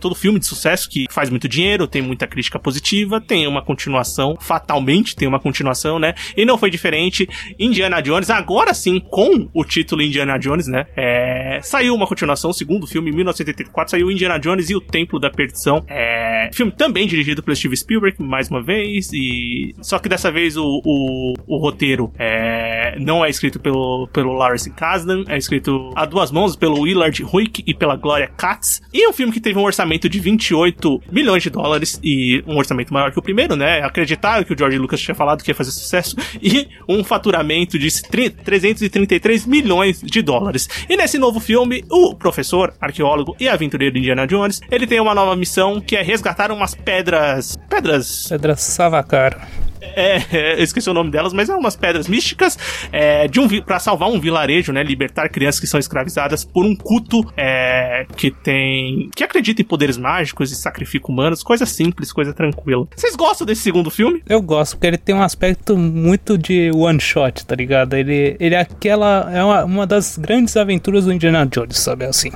Todo filme de sucesso que faz muito dinheiro, tem muita crítica positiva, tem uma continuação, fatalmente tem uma continuação, né? E não foi diferente. Indiana Jones, agora sim, com o título Indiana Jones, né? É, saiu uma continuação, segundo filme, em 1984, saiu Indiana Jones e o Templo da Perdição. É, filme também dirigido pelo Steve Spielberg, mais uma vez, e só que dessa vez o, o, o roteiro é, não é escrito pelo, pelo Lawrence Kasdan, é escrito a duas mãos pelo Willard Huyck e pela Gloria Katz. E é um filme que teve um orçamento orçamento de 28 milhões de dólares e um orçamento maior que o primeiro, né? Acreditar que o George Lucas tinha falado que ia fazer sucesso e um faturamento de 333 milhões de dólares. E nesse novo filme, o professor, arqueólogo e aventureiro Indiana Jones, ele tem uma nova missão que é resgatar umas pedras, pedras, Pedra Savacar. É, é, eu esqueci o nome delas, mas é umas pedras místicas é, de um para salvar um vilarejo, né? Libertar crianças que são escravizadas por um culto é, que tem que acredita em poderes mágicos e sacrifica humanos, coisa simples, coisa tranquila. Vocês gostam desse segundo filme? Eu gosto, porque ele tem um aspecto muito de one shot, tá ligado? Ele, ele é aquela. É uma, uma das grandes aventuras do Indiana Jones, sabe? Assim.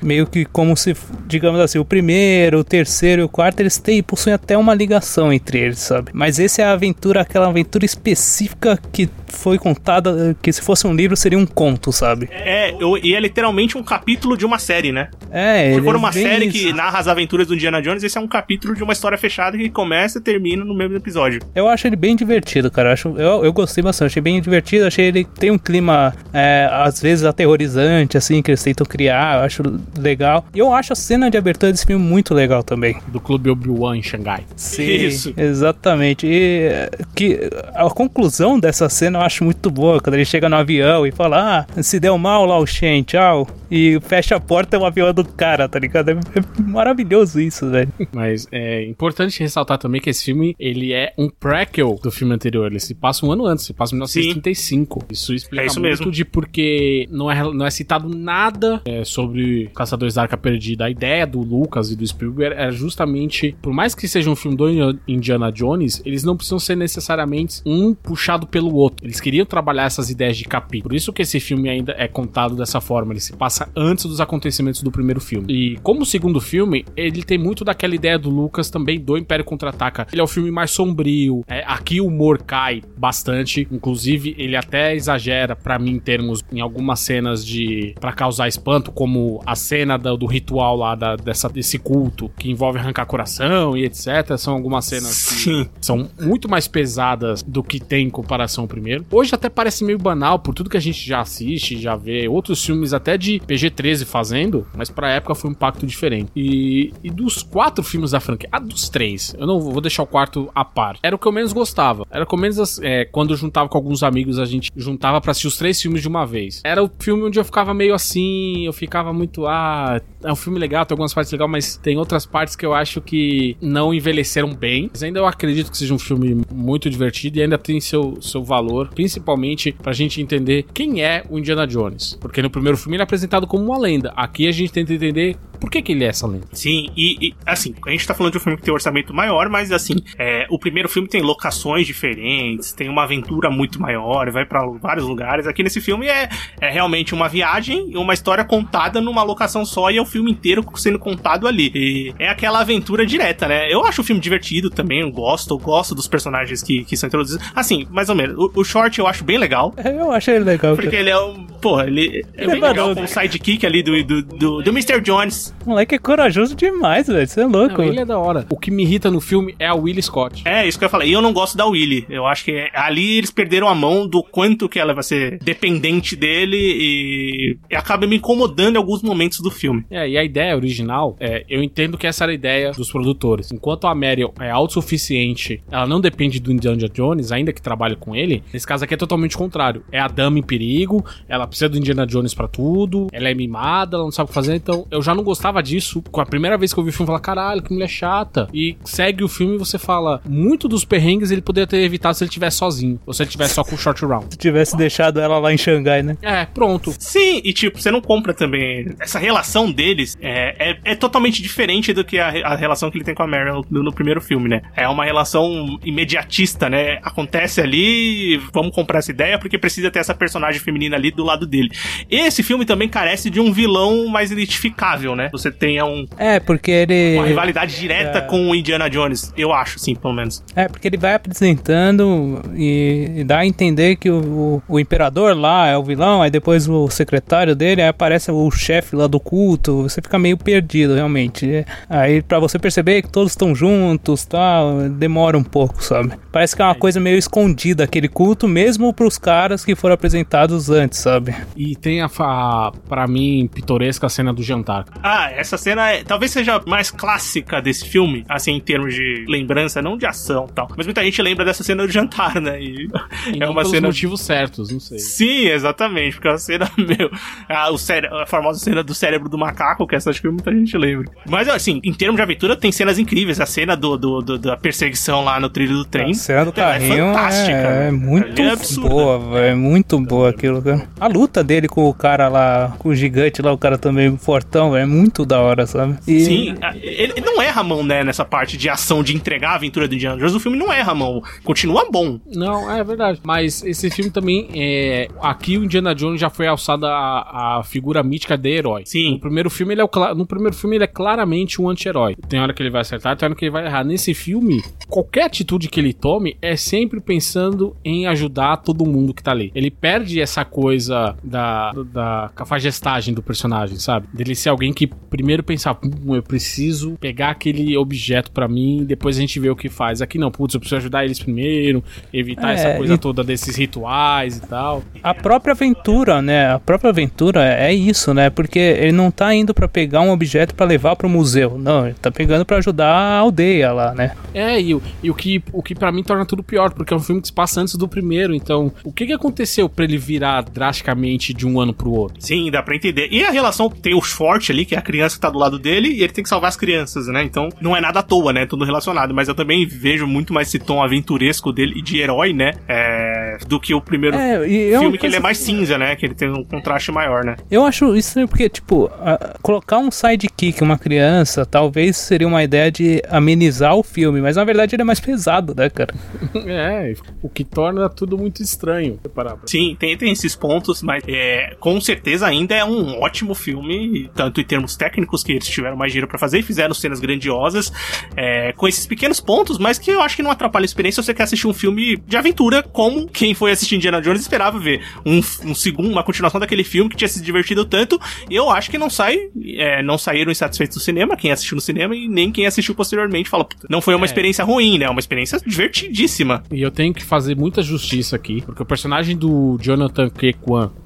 Meio que como se, digamos assim, o primeiro, o terceiro e o quarto, eles têm, possuem até uma ligação entre eles, sabe? Mas esse é a aventura, aquela aventura específica que foi contada, que se fosse um livro seria um conto, sabe? É, eu- e é literalmente um capítulo de uma série, né? É, Se for é uma bem série isso. que narra as aventuras do Indiana Jones, esse é um capítulo de uma história fechada que começa e termina no mesmo episódio. Eu acho ele bem divertido, cara. Eu, acho, eu, eu gostei bastante. Achei bem divertido. Achei ele tem um clima, é, às vezes, aterrorizante, assim, que eles tentam criar. Eu acho legal. E eu acho a cena de abertura desse filme muito legal também. Do Clube Obi-Wan em Xangai. Sim, Isso. Exatamente. E é, que a conclusão dessa cena eu acho muito boa. Quando ele chega no avião e fala: Ah, se deu mal lá o Shen, tchau. E fecha a porta é o avião do cara, tá ligado? É, é maravilhoso isso, velho. Mas é importante ressaltar também que esse filme, ele é um prequel do filme anterior. Ele se passa um ano antes, se passa em 1935. Isso explica É isso muito mesmo. de porque não é, não é citado nada é, sobre Caçadores da Arca Perdida. A ideia do Lucas e do Spielberg era justamente, por mais que seja um filme do Indiana Jones, eles não precisam ser necessariamente um puxado pelo outro. Eles queriam trabalhar essas ideias de capítulo. Por isso que esse filme ainda é contado dessa forma. Ele se passa antes dos acontecimentos do primeiro filme. E como o segundo filme, ele tem muito daquela ideia do Lucas também do Império Contra-Ataca. Ele é o filme mais sombrio. É, aqui o humor cai bastante. Inclusive, ele até exagera pra mim em termos em algumas cenas de para causar espanto, como a cena do, do ritual lá da, dessa, desse culto que envolve arrancar coração e etc. São algumas cenas que Sim. são muito mais pesadas do que tem em comparação ao primeiro. Hoje até parece meio banal por tudo que a gente já assiste, já vê outros filmes até de PG-13 fazendo, mas pra época foi um impacto diferente. E, e dos quatro filmes da franquia, ah, dos três, eu não vou deixar o quarto a par. Era o que eu menos gostava. Era o que eu menos, é, quando juntava com alguns amigos, a gente juntava pra assistir os três filmes de uma vez. Era o filme onde eu ficava meio assim, eu ficava muito, ah, é um filme legal, tem algumas partes legais, mas tem outras partes que eu acho que não envelheceram bem. Mas ainda eu acredito que seja um filme muito divertido e ainda tem seu, seu valor, principalmente pra gente entender quem é o Indiana Jones. Porque no primeiro filme ele é apresentado como uma lenda. Aqui a gente tenta entender por que, que ele é essa lenda. Sim, e, e, assim, a gente tá falando de um filme que tem um orçamento maior, mas assim, é, o primeiro filme tem locações diferentes, tem uma aventura muito maior, vai pra vários lugares. Aqui nesse filme é, é realmente uma viagem e uma história contada numa locação só e é o filme inteiro sendo contado ali. E é aquela aventura direta, né? Eu acho o filme divertido também, eu gosto, eu gosto dos personagens que, que são introduzidos. Assim, mais ou menos. O, o short eu acho bem legal. Eu achei ele legal. Porque ele é um. Porra, ele é Ele é bem legal o sidekick ali do, do, do, do Mr. Jones. O moleque é corajoso demais, velho. Você é louco. Não, ele é da hora. O que me irrita no filme é a Willie Scott. É, isso que eu falei. E eu não gosto da Willy. Eu acho que é- ali eles perderam a mão do quanto que ela vai ser dependente dele e, e acaba me incomodando em alguns momentos do filme. É, e a ideia original, é, eu entendo que essa era a ideia dos produtores. Enquanto a Mary é autossuficiente, ela não depende do Indiana Jones, ainda que trabalhe com ele, nesse caso aqui é totalmente o contrário. É a dama em perigo, ela precisa do Indiana Jones pra tudo, ela é mimada, ela não sabe o que fazer, então eu já não gostava disso. Com a primeira vez que eu vi o filme, eu falei, caralho, que mulher chata. E segue o filme e você fala, muito dos perrengues ele poderia ter evitado se ele tivesse sozinho, ou se ele tivesse só com o short round. Se tivesse deixado ela lá em Xangai, né? É, pronto. Sim, e tipo, você não compra também. Essa relação deles é, é, é totalmente diferente do que a, a relação que ele tem com a Meryl no, no primeiro filme, né? É uma relação imediatista, né? Acontece ali, vamos comprar essa ideia porque precisa ter essa personagem feminina ali do lado dele. Esse filme também carece de um vilão mais identificável, né? Você tenha um, É, porque ele. uma rivalidade direta É. com o Indiana Jones, eu acho, sim, pelo menos. É, porque ele vai apresentando e, e dá a entender que o, o, o imperador lá é o vilão, aí depois o secretário dele, aí aparece o chefe lá do culto, você fica meio perdido, realmente. É, Aí pra você perceber que todos estão juntos tal, demora um pouco, sabe? Parece que é uma coisa meio escondida aquele culto, mesmo pros caras que foram apresentados antes, sabe? E tem a, fa- pra mim, pitoresca cena do jantar. Ah, essa cena é, talvez seja a mais clássica desse filme, assim, em termos de lembrança, não de ação e tal. Mas muita gente lembra dessa cena do jantar, né? E, E é não uma pelos cena. motivos certos, não sei. Sim, exatamente, porque é uma cena, meu, a, o cére- a famosa cena do cérebro do macaco, que essa acho que muita gente lembra. Mas, assim, em termos de aventura, tem cenas incríveis. A cena do, do- do- da perseguição lá no trilho do trem. A cena do Então, é carrinho fantástica, é, é né? muito É boa, velho. É muito boa aquilo, cara. A luta dele com o cara lá, com o gigante lá, o cara também fortão, é muito da hora, sabe? E- Sim, ele não erra a mão, né, nessa parte de ação, de entregar a aventura do Indiana Jones. O filme não erra a mão. Continua bom. Não, é verdade. Mas esse filme também é. Aqui o Indiana Jones já foi alçada a, a figura mítica de herói. Sim. No primeiro filme ele é o no primeiro filme ele é claramente um anti-herói. Tem hora que ele vai acertar, tem hora que ele vai errar. Nesse filme, qualquer atitude que ele tome é sempre pensando em ajudar todo mundo que tá ali. Ele perde essa coisa da, da cafajestagem do personagem, sabe? Dele ser alguém que primeiro pensar, "Hum, eu preciso pegar aquele objeto pra mim, depois a gente vê o que faz. Aqui não, putz, eu preciso ajudar eles primeiro, evitar É, essa coisa e- toda desses rituais e tal. A própria aventura, né? A própria aventura é isso, né? Porque ele não tá indo pra pegar um objeto pra levar pro museu. Não, ele tá pegando pra ajudar a aldeia lá, né? É, e, o- e o que, o que para mim torna tudo pior, porque é um filme que se passa antes do primeiro. Então, o que, que aconteceu pra ele virar drasticamente de um ano pro outro? Sim, dá pra entender. E a relação tem o forte ali, que é a criança que tá do lado dele, e ele tem que salvar as crianças, né? Então, não é nada à toa, né? Tudo relacionado. Mas eu também vejo muito mais esse tom aventuresco dele e de herói, né? É, do que o primeiro É, e é filme, que ele coisa é mais cinza, né? Que ele tem um contraste maior, né? Eu acho estranho porque, tipo, a- colocar um sidekick, uma criança, talvez seria uma ideia de amenizar o filme, mas na verdade ele é mais pesado, né, cara? É, o que torna tudo muito estranho. Sim, tem, tem esses pontos, mas é, com certeza ainda é um ótimo filme, tanto em termos técnicos, que eles tiveram mais dinheiro pra fazer e fizeram cenas grandiosas, é, com esses pequenos pontos, mas que eu acho que não atrapalha a experiência se você quer assistir um filme de aventura, como quem foi assistir Indiana Jones esperava ver. Um, um segundo, uma continuação daquele filme que tinha se divertido tanto, e eu acho que não sai, é, não saíram insatisfeitos do cinema, quem assistiu no cinema, e nem quem assistiu posteriormente fala, "Puta, não foi uma É. experiência ruim, né? É uma experiência divertidíssima. E eu tenho que fazer muita justiça aqui, porque o personagem do Jonathan K.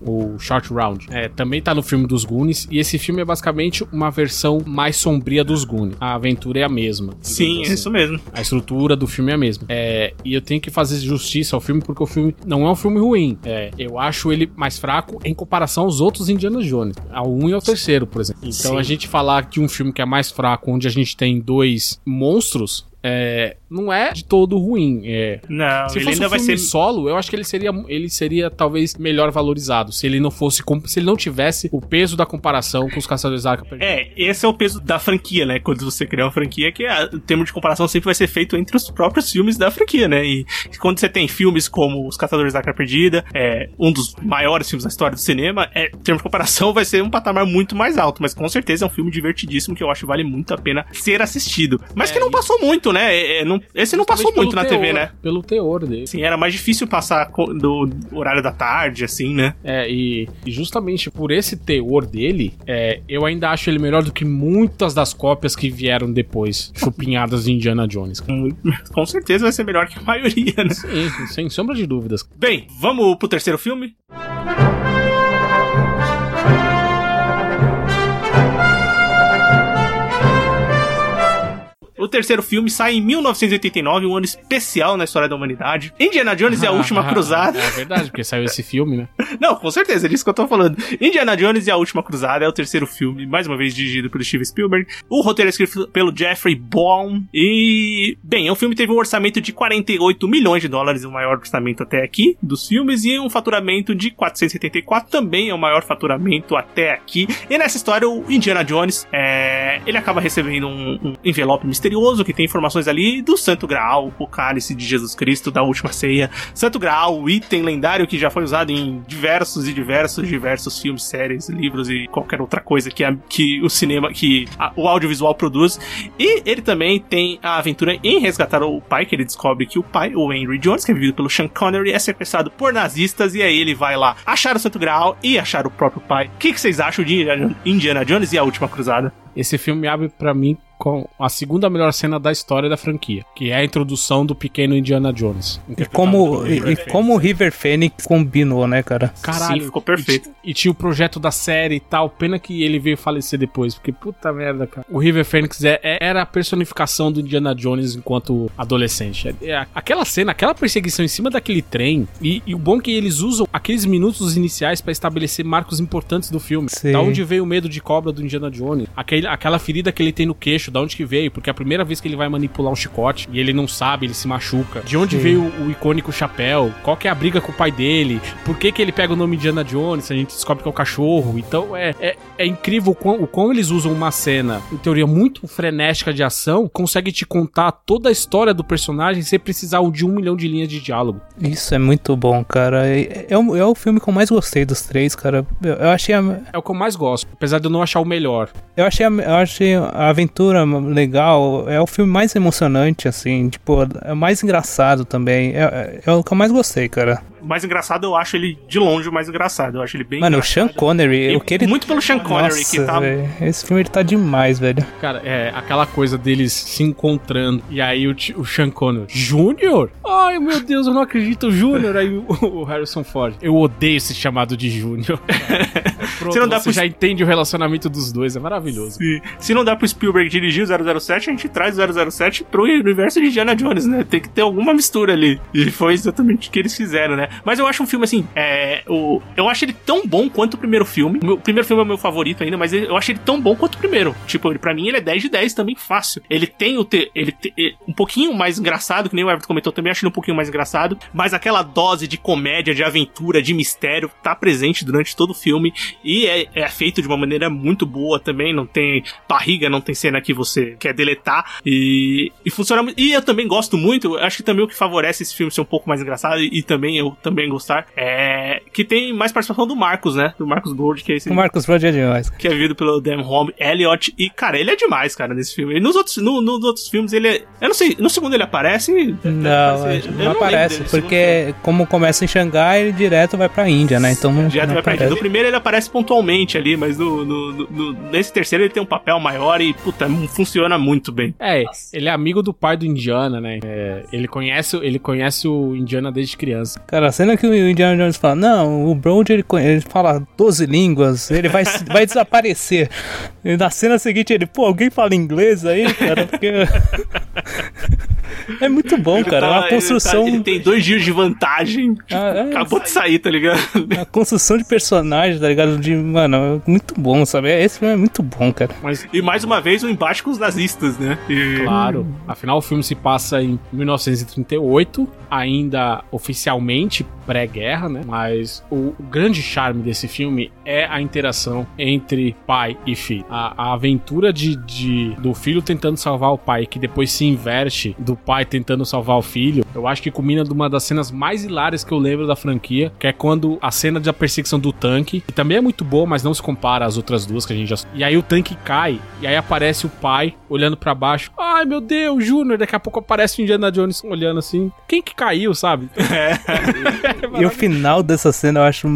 O Short Round, é, também tá no filme dos Goonies, e esse filme é basicamente uma versão mais sombria dos Goonies. A aventura é a mesma. Sim, é assim. isso mesmo. A estrutura do filme é a mesma. É, e eu tenho que fazer justiça ao filme porque o filme não é um filme ruim. É, eu acho ele mais fraco em comparação aos outros Indiana Jones. Ao 1 e ao terceiro, por exemplo. Então Sim. a gente falar de um filme que é mais fraco, onde a gente tem dois monstros. É, não é de todo ruim. É, Não, se ele fosse ainda um vai ser solo, eu acho que ele seria, ele seria talvez melhor valorizado. Se ele não fosse, se ele não tivesse o peso da comparação com os Caçadores da Arca Perdida. É, esse é o peso da franquia, né? Quando você criar uma franquia, que a- o termo de comparação sempre vai ser feito entre os próprios filmes da franquia, né? E quando você tem filmes como Os Caçadores da Arca Perdida, é um dos maiores filmes da história do cinema, é, o termo de comparação vai ser um patamar muito mais alto, mas com certeza é um filme divertidíssimo que eu acho que vale muito a pena ser assistido. Mas É, que não passou muito, né? É, é, não- esse não passou muito na pelo TV, teor- né? Pelo teor dele. Assim, era mais difícil passar do horário da tarde, assim, né? É, e, e justamente por esse teor dele, é, eu ainda acho ele melhor do que muitas das cópias que vieram depois, chupinhadas de Indiana Jones. Com, com certeza vai ser melhor que a maioria, né? Sim, sem sombra de dúvidas. Bem, vamos pro terceiro filme? O terceiro filme sai em 1989, um ano especial na história da humanidade. Indiana Jones e a Última Cruzada. É verdade, porque saiu esse filme, né? Não, com certeza, é disso que eu tô falando. Indiana Jones e a Última Cruzada é o terceiro filme, mais uma vez dirigido pelo Steven Spielberg. O roteiro é escrito pelo Jeffrey Baum. E, bem, o filme teve um orçamento de 48 milhões de dólares, o maior orçamento até aqui dos filmes, e um faturamento de 474, também é o maior faturamento até aqui. E nessa história, o Indiana Jones, é, ele acaba recebendo um, um envelope misterioso que tem informações ali do Santo Graal, o cálice de Jesus Cristo da última ceia. Santo Graal, o item lendário que já foi usado em diversos e diversos, diversos filmes, séries, livros e qualquer outra coisa que, a- que o cinema, que a- o audiovisual produz. E ele também tem a aventura em resgatar o pai, que ele descobre que o pai, o Henry Jones, que é vivido pelo Sean Connery, é sequestrado por nazistas e aí ele vai lá achar o Santo Graal e achar o próprio pai. O que, que vocês acham de Indiana Jones e a Última Cruzada? Esse filme abre pra mim com a segunda melhor cena da história da franquia, que é a introdução do pequeno Indiana Jones. E como, e, e como o River Phoenix combinou, né, cara? Caralho, Sim, ficou perfeito. E, e tinha o projeto da série e tal. Pena que ele veio falecer depois, porque puta merda, cara. O River Phoenix é, é- era a personificação do Indiana Jones enquanto adolescente. É- é- aquela cena, aquela perseguição em cima daquele trem, e, e o bom é que eles usam aqueles minutos iniciais pra estabelecer marcos importantes do filme. Sim. Da onde veio o medo de cobra do Indiana Jones, aquele, aquela ferida que ele tem no queixo, da onde que veio, porque é a primeira vez que ele vai manipular um chicote e ele não sabe, ele se machuca. De onde Sim. veio o, icônico chapéu? Qual que é a briga com o pai dele? Por que que ele pega o nome Indiana Jones? A gente descobre que é o cachorro. Então é, é, é incrível o quão, o quão eles usam uma cena, em teoria, muito frenética de ação, consegue te contar toda a história do personagem sem precisar de um milhão de linhas de diálogo. Isso é muito bom, cara. É, é o, é o filme que eu mais gostei dos três, cara. Eu, eu achei a, É o que eu mais gosto, apesar de eu não achar o melhor. eu achei a, eu achei a aventura legal. É o filme mais emocionante, assim. Tipo, é mais engraçado também. É, é, é o que eu mais gostei, cara. O mais engraçado, eu acho ele de longe o mais engraçado. Eu acho ele bem. Mano, o engraçado. Sean Connery, E o que ele. Muito pelo Sean Connery, que Nossa, tá. velho, esse filme ele tá demais, velho. Cara, é aquela coisa deles se encontrando e aí o, o Sean Connery, Júnior? Ai, meu Deus, eu não acredito, Júnior. Aí o, o Harrison Ford, eu odeio esse chamado de Júnior. Você não dá você pro- já entende o relacionamento dos dois, é maravilhoso. Se, se não dá pro Spielberg dirigir o 007, a gente traz o 007 pro universo de Indiana Jones, né? Tem que ter alguma mistura ali. E foi exatamente o que eles fizeram, né? Mas eu acho um filme assim, é, o, eu acho ele tão bom quanto o primeiro filme. O, primeiro filme é o meu favorito ainda, mas eu acho ele tão bom quanto o primeiro. Tipo, ele, pra mim ele é 10 de 10 também fácil. Ele tem o te, ele te- um pouquinho mais engraçado, que nem o Everton comentou também, acho ele um pouquinho mais engraçado, mas aquela dose de comédia, de aventura, de mistério tá presente durante todo o filme e é, é feito de uma maneira muito boa também, não tem barriga, não tem cena que você quer deletar e, e funciona muito. E eu também gosto muito, acho que também o que favorece esse filme ser um pouco mais engraçado e, e também eu também gostar é que tem mais participação do Marcos, né? Do Marcos Gold, que é esse O Marcos Brody é demais. que é vivido pelo Dan Home Elliot. E, cara, ele é demais, cara, nesse filme. E nos outros, no- nos outros filmes, ele é. Eu não sei, no segundo ele aparece? Não, Aparece- não, lembro aparece, dele porque como começa em Xangai, ele direto vai pra Índia, né? Então não, Direto não vai pra Índia. No primeiro ele aparece pontualmente ali, mas no, no- no- nesse terceiro ele tem um papel maior e, puta, funciona muito bem. É, ele é amigo do pai do Indiana, né? É, ele, conhece, ele conhece o Indiana desde criança. Cara, a cena que o Indiana Jones fala, não, o Brody ele, ele fala 12 línguas, ele vai, vai desaparecer. E na cena seguinte ele, pô, alguém fala inglês aí, cara? Porque... é muito bom, cara. É Ele tá- uma construção. Ele, tá- ele tem dois dias de vantagem. Ah, é. Acabou de sair, tá ligado? A construção de personagem, tá ligado? De, mano, é muito bom, sabe? Esse filme é muito bom, cara. Mas, E mais uma vez o embate com os nazistas, né? E- claro, afinal o filme se passa em 1938, ainda oficialmente pré-guerra, né? Mas o, grande charme desse filme é a interação entre pai e filho. A, a aventura de, de- do filho tentando salvar o pai, que depois se inverte do pai tentando salvar o filho, eu acho que culmina de uma das cenas mais hilárias que eu lembro da franquia, que é quando a cena da perseguição do tanque, que também é muito boa, mas não se compara às outras duas que a gente já. E aí o tanque cai, e aí aparece o pai olhando pra baixo. Ai meu Deus, Júnior, daqui a pouco aparece o Indiana Jones olhando assim. Quem que caiu, sabe? E o final dessa cena eu acho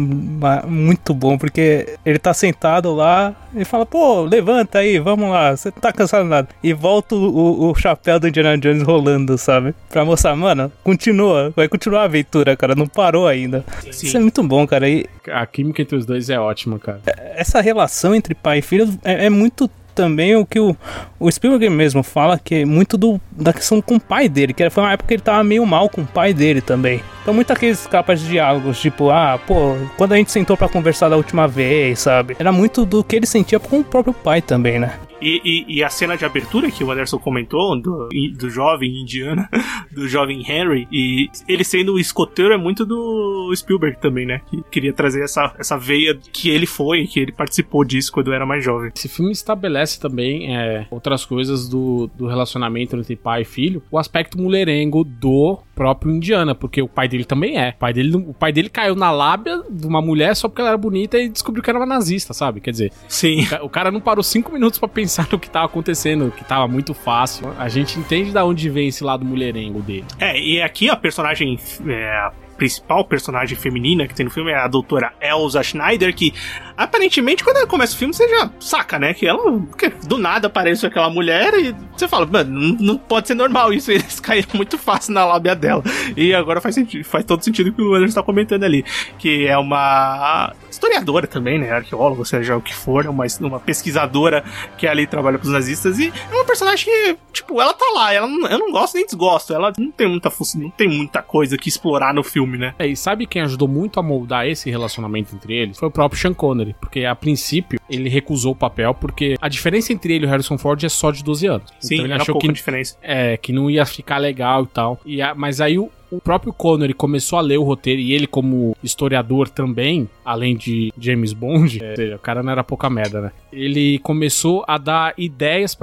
muito bom, porque ele tá sentado lá e fala, pô, levanta aí, vamos lá, você não tá cansado nada. E volta o, o- o chapéu do Indiana Jones rolando, sabe? Pra mostrar, mano, continua, vai continuar a aventura, cara, não parou ainda. Sim. Isso é muito bom, cara. E A química entre os dois é ótima, cara. essa relação entre pai e filho é, é muito também o que o, o Spielberg mesmo fala, que é muito do, da questão com o pai dele, que foi uma época que ele tava meio mal com o pai dele também. Então, muito aqueles capas de diálogos, tipo, ah, pô, quando a gente sentou pra conversar da última vez, sabe? Era muito do que ele sentia com o próprio pai também, né? E, e- e a cena de abertura que o Anderson comentou, do, do jovem indiana, do jovem Henry, e ele sendo o escoteiro é muito do Spielberg também, né? Que queria trazer essa, essa veia que ele foi, que ele participou disso quando era mais jovem. Esse filme estabelece também é, outras coisas do, do relacionamento entre pai e filho. O aspecto mulherengo do próprio Indiana, porque o pai dele também é. O pai dele, o pai dele caiu na lábia de uma mulher só porque ela era bonita e descobriu que era uma nazista, sabe? Quer dizer, Sim. o o cara não parou cinco minutos pra pensar no que tava acontecendo, que tava muito fácil. A gente entende da onde vem esse lado mulherengo dele. É, e aqui a personagem. É, a principal personagem feminina que tem no filme é a doutora Elsa Schneider, que aparentemente, quando ela começa o filme, você já saca, né? Que ela que do nada aparece aquela mulher e você fala, mano, não, pode ser normal isso. Eles caíram muito fácil na lábia dela. E agora faz, faz todo sentido o que o Anderson tá comentando ali. Que é uma historiadora também, né? Arqueóloga, seja o que for, uma, uma pesquisadora que ali trabalha pros nazistas. E é uma personagem que, tipo, ela tá lá. Ela, eu não gosto nem desgosto. Ela não tem muita não tem muita coisa que explorar no filme, né? É, e sabe quem ajudou muito a moldar esse relacionamento entre eles? Foi o próprio Sean Connery. Porque a princípio ele recusou o papel porque a diferença entre ele e o Harrison Ford é só de 12 anos. Sim, então ele é achou que, diferença. é, que não ia ficar legal e tal. E a- mas aí o, o próprio Connery começou a ler o roteiro e ele, como historiador também, além de James Bond, é, ou seja, o cara não era pouca merda, né? Ele começou a dar ideias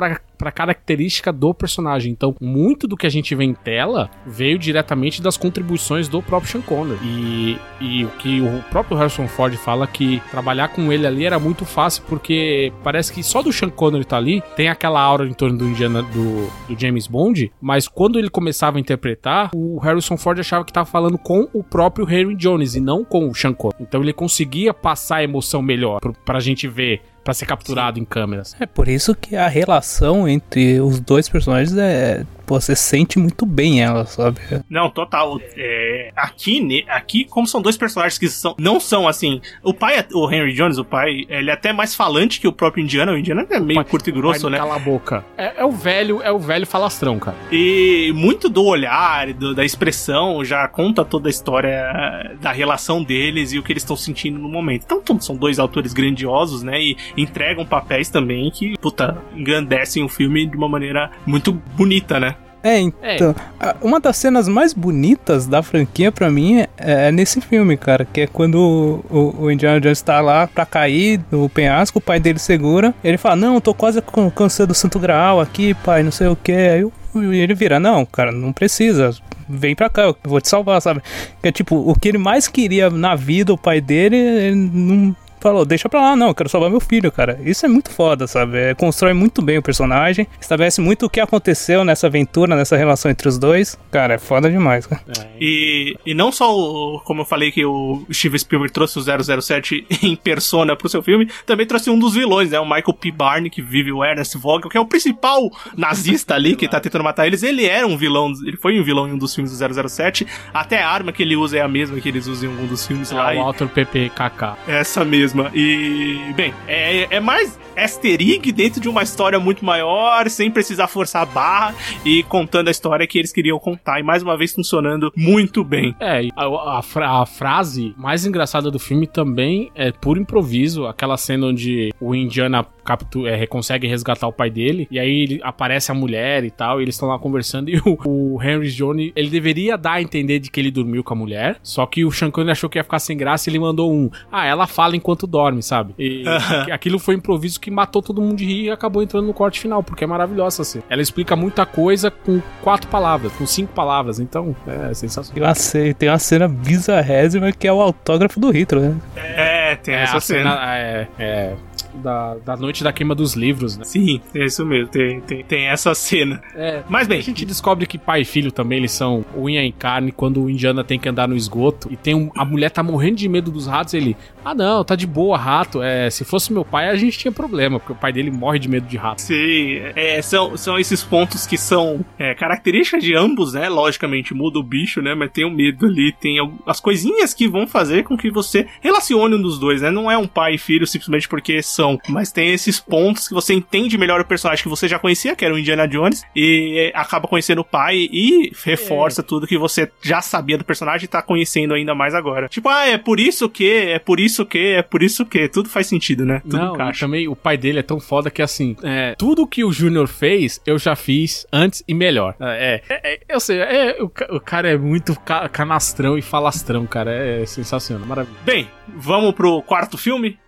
para característica do personagem. Então, muito do que a gente vê em tela veio diretamente das contribuições do próprio Sean Connery. E, e o que o próprio Harrison Ford fala que trabalhar com ele ali era muito fácil porque parece que só do Sean Connery tá ali, tem aquela aura em torno do Indiana do, do James Bond, mas quando ele começava a interpretar, o Harrison Ford achava que tava falando com o próprio Henry Jones e não com o Sean Connery. Então ele conseguia passar a emoção melhor pro- pra gente ver, pra ser capturado em câmeras. É por isso que a relação entre os dois personagens é. Você sente muito bem ela, sabe? Não, total. É, aqui, aqui, como são dois personagens que são, não são assim. O pai, é- o Henry Jones, o pai, ele é até mais falante que o próprio Indiana. O Indiana é meio Pai- curto e grosso, né? Cala a boca. É, é o velho, é o velho falastrão, cara. E muito do olhar, e do- da expressão, já conta toda a história da relação deles e o que eles estão sentindo no momento. Então, são dois autores grandiosos, né? E entregam papéis também que, puta, engrandecem o filme de uma maneira muito bonita, né? É, então. a- Uma das cenas mais bonitas da franquia pra mim é, é nesse filme, cara. Que é quando o, o- Indiana Jones tá lá pra cair no penhasco, o pai dele segura. Ele fala: Não, eu tô quase com- alcançando o Santo Graal aqui, pai, não sei o que. Aí o- e ele vira: Não, cara, não precisa. Vem pra cá, eu vou te salvar, sabe? Que é tipo, o que ele mais queria na vida, o pai dele, ele não. Falou, deixa pra lá, não, eu quero salvar meu filho, cara. Isso é muito foda, sabe? É, constrói muito bem o personagem, estabelece muito o que aconteceu nessa aventura, nessa relação entre os dois. Cara, é foda demais, cara. E, e não só, o, como eu falei, que o Steven Spielberg trouxe o 007 em persona pro seu filme, também trouxe um dos vilões, né? O Michael P. Barney, que vive o Ernest Vogel, que é o principal nazista ali, que tá tentando matar eles. Ele era um vilão, ele foi um vilão em um dos filmes do 007. Até a arma que ele usa é a mesma que eles usam em algum dos filmes lá. É e- o Walter PPKK. essa mesma. E, bem, é, é mais easter egg dentro de uma história muito maior, sem precisar forçar a barra e contando a história que eles queriam contar. E mais uma vez funcionando muito bem. É, a, a a frase mais engraçada do filme também é por improviso. Aquela cena onde o Indiana captu é, consegue resgatar o pai dele, e aí ele- aparece a mulher e tal, e eles estão lá conversando, e o, o Henry Jones, ele deveria dar a entender de que ele dormiu com a mulher, só que o Sean Connery achou que ia ficar sem graça e ele mandou um, ah, ela fala enquanto dorme, sabe? E aqu- aquilo foi improviso que matou todo mundo de rir e acabou entrando no corte final, porque é maravilhosa assim. Ela explica muita coisa com quatro palavras, com cinco palavras, então é sensacional. Tem uma, ce- tem uma cena bizarrésima que é o autógrafo do Hitler, né? É, tem É, essa cena. cena é, é da, da noite da queima dos livros, né? Sim, é isso mesmo. Tem, tem, tem essa cena. É, Mas bem, a gente descobre que pai e filho também eles são unha em carne quando o Indiana tem que andar no esgoto e tem um, a mulher tá morrendo de medo dos ratos ele ah não tá de boa rato é se fosse meu pai a gente tinha problema porque o pai dele morre de medo de rato Sim, é, são, são esses pontos que são é, características de ambos, né? Logicamente, muda o bicho, né? Mas tem o medo ali, tem as coisinhas que vão fazer com que você relacione um dos dois, né? Não é um pai e filho simplesmente porque são, mas tem esses pontos que você entende melhor o personagem que você já conhecia, que era o Indiana Jones, e é, acaba conhecendo o pai e reforça tudo que você já sabia do personagem e tá conhecendo ainda mais agora. Tipo, ah, é por isso que, é por isso que, é por isso que, tudo faz sentido, né? Tudo não, encaixa. também o pai dele é tão foda que assim, é, tudo que o Júnior fez, eu já fiz antes e melhor. É, é, é, eu sei, é, o, o cara é muito ca- canastrão e falastrão, cara. É, sensacional, maravilha. Bem, vamos pro quarto filme?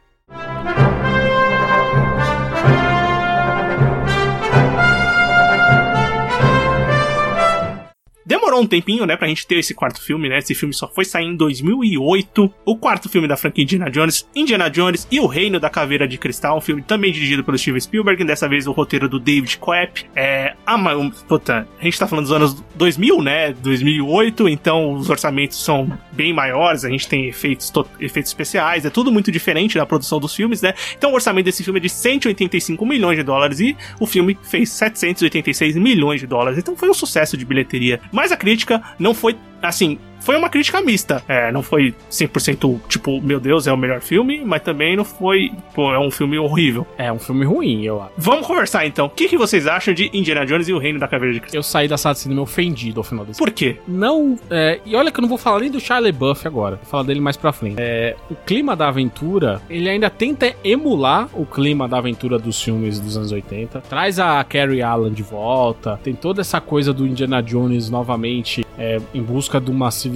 Demorou um tempinho, né, pra gente ter esse quarto filme, né? Esse filme só foi sair em 2008. O quarto filme da franquia Indiana Jones, Indiana Jones e o Reino da Caveira de Cristal, um filme também dirigido pelo Steven Spielberg, dessa vez o roteiro do David Koepp. É, mas, um, puta, a gente tá falando dos anos 2000, né? 2008, então os orçamentos são bem maiores, a gente tem efeitos, to- efeitos especiais, é tudo muito diferente da produção dos filmes, né? Então o orçamento desse filme é de 185 milhões de dólares e o filme fez 786 milhões de dólares. Então foi um sucesso de bilheteria. Mas a crítica não foi, assim, foi uma crítica mista. É, não foi 100% tipo, meu Deus, é o melhor filme, mas também não foi, pô, é um filme horrível. É um filme ruim, eu acho. Vamos conversar então. O que, que vocês acham de Indiana Jones e o Reino da Caveira de Cristal? Eu saí da sala de cinema ofendido ao final desse Por quê? Não, é, e olha que eu não vou falar nem do Charlie Buff agora, vou falar dele mais pra frente. É, o clima da aventura, ele ainda tenta emular o clima da aventura dos filmes dos anos 80. Traz a Carrie Allen de volta, tem toda essa coisa do Indiana Jones novamente é, em busca de uma civilização,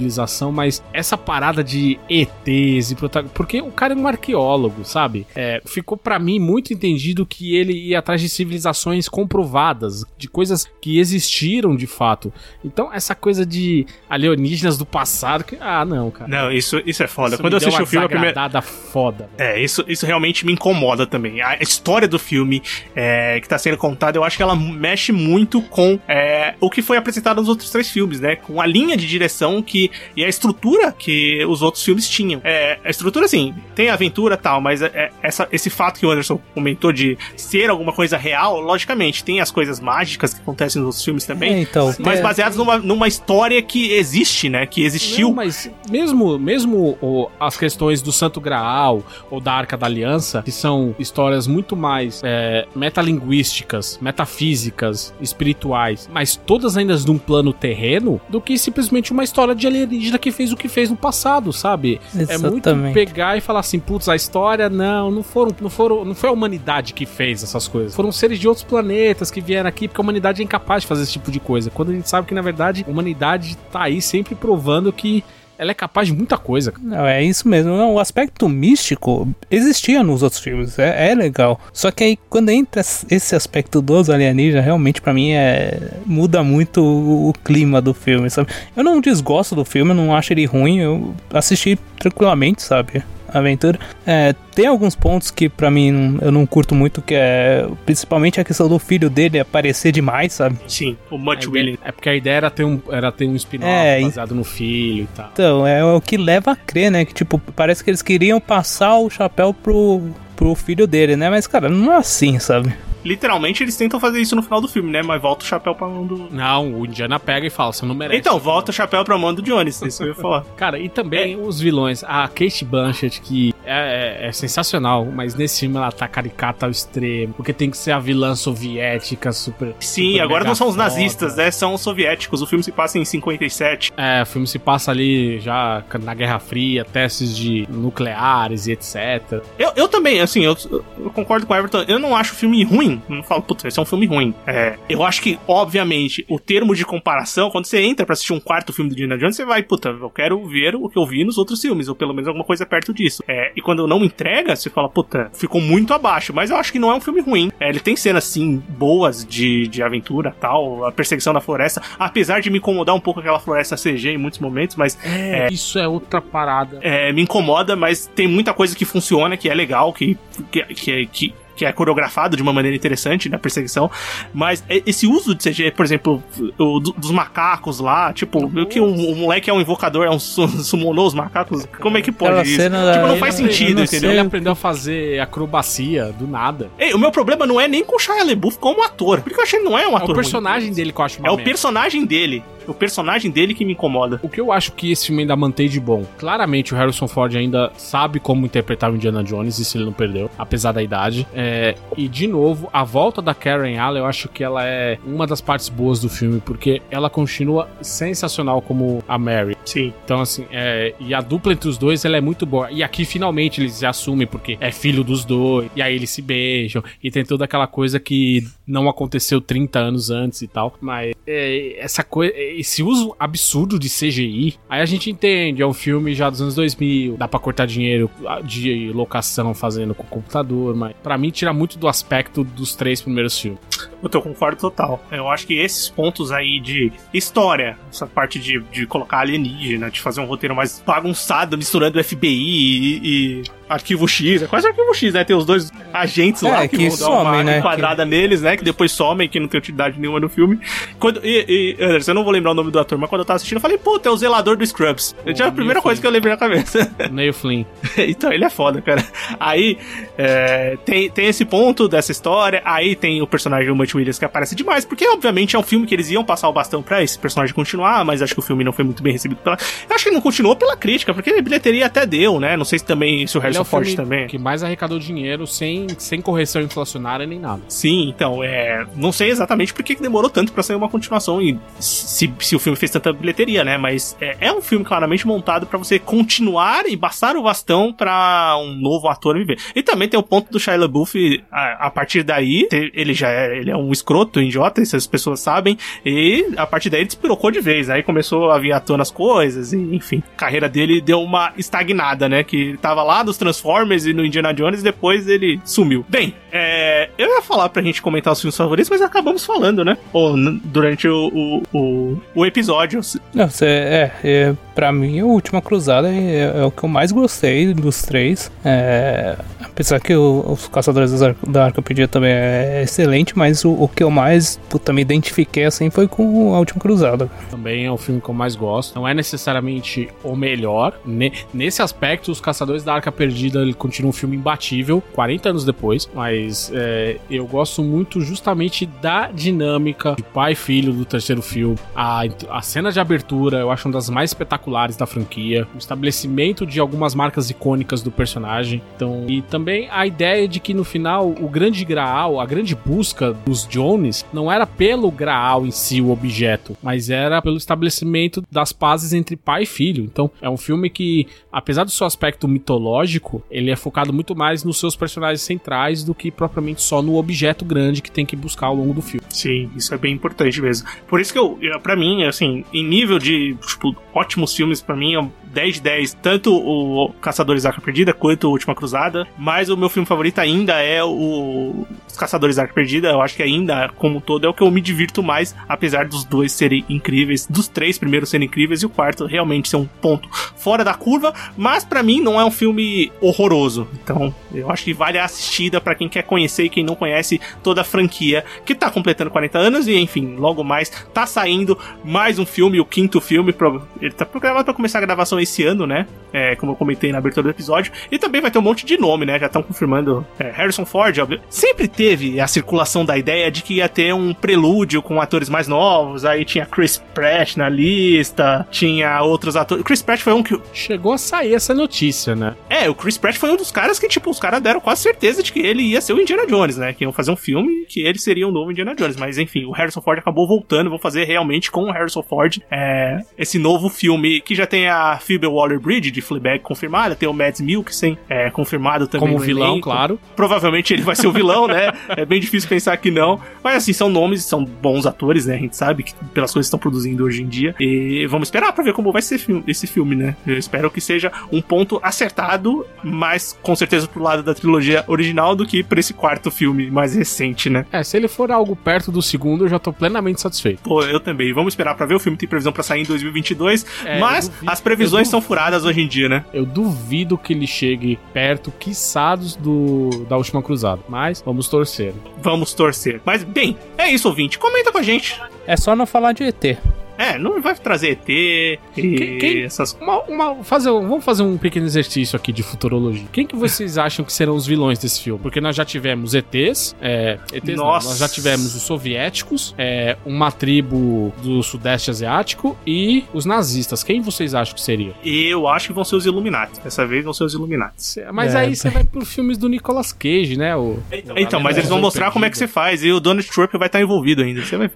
mas essa parada de ETs e protagonistas. Porque o cara é um arqueólogo, sabe? É, ficou pra mim muito entendido que ele ia atrás de civilizações comprovadas, de coisas que existiram de fato. Então, essa coisa de alienígenas do passado. Que, ah, não, cara. Não, isso, isso é foda. Isso Quando eu assisti o filme, a primeira. foda. É, isso, isso realmente me incomoda também. A história do filme é, que tá sendo contada, eu acho que ela mexe muito com é, o que foi apresentado nos outros três filmes, né? Com a linha de direção que, e a estrutura que os outros filmes tinham. É, a estrutura, assim, tem aventura e tal, mas é, essa, esse fato que o Anderson comentou de ser alguma coisa real, logicamente, tem as coisas mágicas que acontecem nos outros filmes também. É, então, Mas é- baseados numa, numa história que existe, né? Que existiu. Não, mas mesmo, mesmo o- as questões do Santo Graal ou da Arca da Aliança, que são histórias muito mais é, metalinguísticas, metafísicas, espirituais, mas todas ainda num plano terreno, do que simplesmente uma história de alienígena que fez o que fez no passado, sabe? É muito Exatamente. pegar e falar assim, putz, a história não, não foram, não foram, não foi a humanidade que fez essas coisas. Foram seres de outros planetas que vieram aqui porque a humanidade é incapaz de fazer esse tipo de coisa. Quando a gente sabe que na verdade a humanidade tá aí sempre provando que ela é capaz de muita coisa. Não, é isso mesmo. Não, o aspecto místico existia nos outros filmes, é, é legal. Só que aí, quando entra esse aspecto dos alienígenas, realmente pra mim é muda muito o, o clima do filme, sabe? Eu não desgosto do filme, não acho ele ruim, eu assisti tranquilamente, sabe? Aventura. É, tem alguns pontos que pra mim não- eu não curto muito, que é principalmente a questão do filho dele aparecer demais, sabe? Sim, o ideia- Willing. É porque a ideia era ter um, era ter um spin-off É, baseado no filho e tal. Então, é o que leva a crer, né? Que, tipo, parece que eles queriam passar o chapéu pro, pro filho dele, né? Mas, cara, não é assim, sabe? Literalmente eles tentam fazer isso no final do filme, né? Mas volta o chapéu pra mão do. Não, o Indiana pega e fala, você não merece. Então, volta o chapéu pra mão do Jones, isso eu ia falar. Cara, e também os vilões. A Kate Blanchett, que é, é- é sensacional, mas nesse filme ela tá caricata ao extremo. Porque tem que ser a vilã soviética, super. Sim, super agora não são os nazistas, né? São os soviéticos. O filme se passa em 57. É, o filme se passa ali já na Guerra Fria, testes de nucleares e etc. Eu, eu também, assim, eu, eu concordo com o Everton. Eu não acho o filme ruim. Não falo, putz, esse é um filme ruim. É, eu acho que, obviamente, o termo de comparação, quando você entra pra assistir um quarto filme do Indiana Jones, você vai, puta, eu quero ver o que eu vi nos outros filmes, ou pelo menos alguma coisa perto disso. É, e quando não entrega, você fala, puta, ficou muito abaixo. Mas eu acho que não é um filme ruim. É, ele tem cenas, sim, boas de, de aventura tal, a perseguição da floresta, apesar de me incomodar um pouco aquela floresta CG em muitos momentos, mas É, isso é outra parada. é, me incomoda, mas tem muita coisa que funciona, que é legal, que, que, que, que, que é coreografado de uma maneira interessante na perseguição. Mas é- esse uso de CG, por exemplo, o, do- dos macacos lá, tipo, que o, o moleque é um invocador, é um su- summonou os macacos. Como é que Aquela pode isso? cena da- Tipo, não ele faz não- sentido, entendeu? Ele aprendeu a fazer acrobacia do nada. Ei, o meu problema não é nem com o Shia LaBeouf como ator, porque eu achei que não é um É ator o ruim. personagem dele que eu acho É o personagem dele. O personagem dele que me incomoda. O que eu acho que esse filme ainda mantém de bom? Claramente o Harrison Ford ainda sabe como interpretar o Indiana Jones, isso ele não perdeu, apesar da idade. É, e de novo, a volta da Karen Allen, eu acho que ela é uma das partes boas do filme, porque ela continua sensacional como a Mary. Sim. Então, assim, é, e a dupla entre os dois, ela é muito boa. E aqui, finalmente, eles se assumem, porque é filho dos dois, e aí eles se beijam, e tem toda aquela coisa que não aconteceu 30 anos antes e tal. Mas é, essa coisa, esse uso absurdo de CGI, aí a gente entende, é um filme já dos anos 2000, dá pra cortar dinheiro de locação fazendo com computador, mas pra mim tira muito do aspecto dos três primeiros filmes. Eu concordo total. Eu acho que esses pontos aí de história, essa parte de, de colocar alienígena, de fazer um roteiro mais bagunçado, misturando FBI e, e arquivo X, é quase arquivo X, né? Tem os dois agentes É, lá que, que vão dar uma né? enquadrada neles, né? Que depois somem, que não tem utilidade nenhuma no filme. Quando, e, e, Anderson, eu não vou lembrar o nome do ator, mas quando eu tava assistindo, eu falei, puta, é o zelador do Scrubs. O Já é a primeira coisa que eu lembrei na cabeça. Neil Flynn. então, ele é foda, cara. Aí, é, tem, tem esse ponto dessa história. Aí tem o personagem do Mutt Williams que aparece demais, porque obviamente é um filme que eles iam passar o bastão pra esse personagem continuar, mas acho que o filme não foi muito bem recebido pela. Eu acho que não continuou pela crítica, porque a bilheteria até deu, né? Não sei se também se o Ele é o filme também. que mais arrecadou dinheiro sem, sem correção inflacionária nem nada. Sim, então, é. Não sei exatamente por que demorou tanto pra sair uma continuação e se, se o filme fez tanta bilheteria, né? Mas é, é um filme claramente montado pra você continuar e passar o bastão pra um novo ator viver. E também tem o ponto do Shia LaBeouf, a, a partir daí, ele já é, ele é um escroto, um idiota, isso as pessoas sabem, e a partir daí ele despirocou de vez. Aí começou a vir à tona as coisas, e enfim, a carreira dele deu uma estagnada, né? Que ele tava lá dos Transformers e no Indiana Jones, depois ele sumiu. Bem, é, eu ia falar pra gente comentar os filmes favoritos, mas acabamos falando, né? Ou durante o, o, o, o episódio. Não, cê, é, é, pra mim, a Última Cruzada é, é o que eu mais gostei dos três. É, apesar que o- os Caçadores da Arca Perdida também é excelente, mas o, o que eu mais puta, me identifiquei assim foi com a Última Cruzada. Também é o filme que eu mais gosto. Não é necessariamente o melhor. Ne- nesse aspecto, Os Caçadores da Arca Perdida ele continua um filme imbatível, 40 anos depois. Mas é, eu gosto muito justamente da dinâmica de pai e filho do terceiro filme. A, a cena de abertura eu acho uma das mais espetaculares da franquia. O estabelecimento de algumas marcas icônicas do personagem. Então, e também a ideia de que no final o grande graal, a grande busca dos Jones, não era pelo graal em si, o objeto, mas era pelo estabelecimento das pazes entre pai e filho. Então, é um filme que, apesar do seu aspecto mitológico, ele é focado muito mais nos seus personagens centrais do que propriamente só no objeto grande que tem que buscar ao longo do filme. Sim, isso é bem importante mesmo. Por isso que eu, eu para mim, assim, em nível de, tipo, ótimos filmes, pra mim, é um 10 de 10, tanto o Caçadores da Arca Perdida quanto o Última Cruzada, mas o meu filme favorito ainda é o Os Caçadores da Arca Perdida, eu acho que ainda, como um todo, é o que eu me divirto mais, apesar dos dois serem incríveis, dos três primeiros serem incríveis e o quarto realmente ser um ponto fora da curva, mas pra mim não é um filme horroroso. Então, eu acho que vale a assistida pra quem quer conhecer e quem não conhece toda a franquia, que tá completando 40 anos e, enfim, logo mais tá saindo mais um filme, o quinto filme, ele tá programado pra começar a gravação esse ano, né? É, como eu comentei na abertura do episódio, e também vai ter um monte de nome, né? Já estão confirmando é, Harrison Ford, óbvio. Sempre teve a circulação da ideia de que ia ter um prelúdio com atores mais novos, aí tinha Chris Pratt na lista, tinha outros atores. Chris Pratt foi um que Chegou a sair essa notícia, né? é, o Chris Pratt foi um dos caras que, tipo, os caras deram quase certeza de que ele ia ser o Indiana Jones, né? Que iam fazer um filme que ele seria o novo Indiana Jones. Mas, enfim, o Harrison Ford acabou voltando. Vou fazer realmente com o Harrison Ford é, esse novo filme que já tem a Phoebe Waller-Bridge de Fleabag confirmada, tem o Mads Mikkelsen é, confirmado também Como vilão, elenco. claro. Provavelmente ele vai ser o vilão, né? É bem difícil pensar que não. Mas assim, são nomes, são bons atores, né? A gente sabe que pelas coisas que estão produzindo hoje em dia. E vamos esperar pra ver como vai ser esse filme, né? Eu espero que seja um ponto acertado, mas com certeza pro lado da trilogia original do que pra esse quarto filme mais recente, né? É, se ele for algo perto do segundo, eu já tô plenamente satisfeito. Pô, eu também. Vamos esperar pra ver. O filme tem previsão pra sair em 2022, É, mas eu duvido- as previsões são furadas hoje em dia, né? Eu duvido que ele chegue perto, quiçados, do da última cruzada. Mas vamos torcer. Vamos torcer. Mas, bem, é isso, ouvinte. Comenta com a gente. É só não falar de ET. É, não vai trazer ET e Quem- quem- essas Uma, uma- fazer, vamos fazer um pequeno exercício aqui de futurologia. Quem que vocês acham que serão os vilões desse filme? Porque nós já tivemos ETs, é, ETs não, nós já tivemos os soviéticos, é, uma tribo do sudeste asiático e os nazistas. Quem vocês acham que seria? Eu acho que vão ser os Illuminati. Dessa vez vão ser os Illuminati. Mas É, aí você vai por filmes do Nicolas Cage, né? O... Então, mas eles vão mostrar como é que você faz. E o Donald Trump vai estar envolvido ainda. Você vai ver.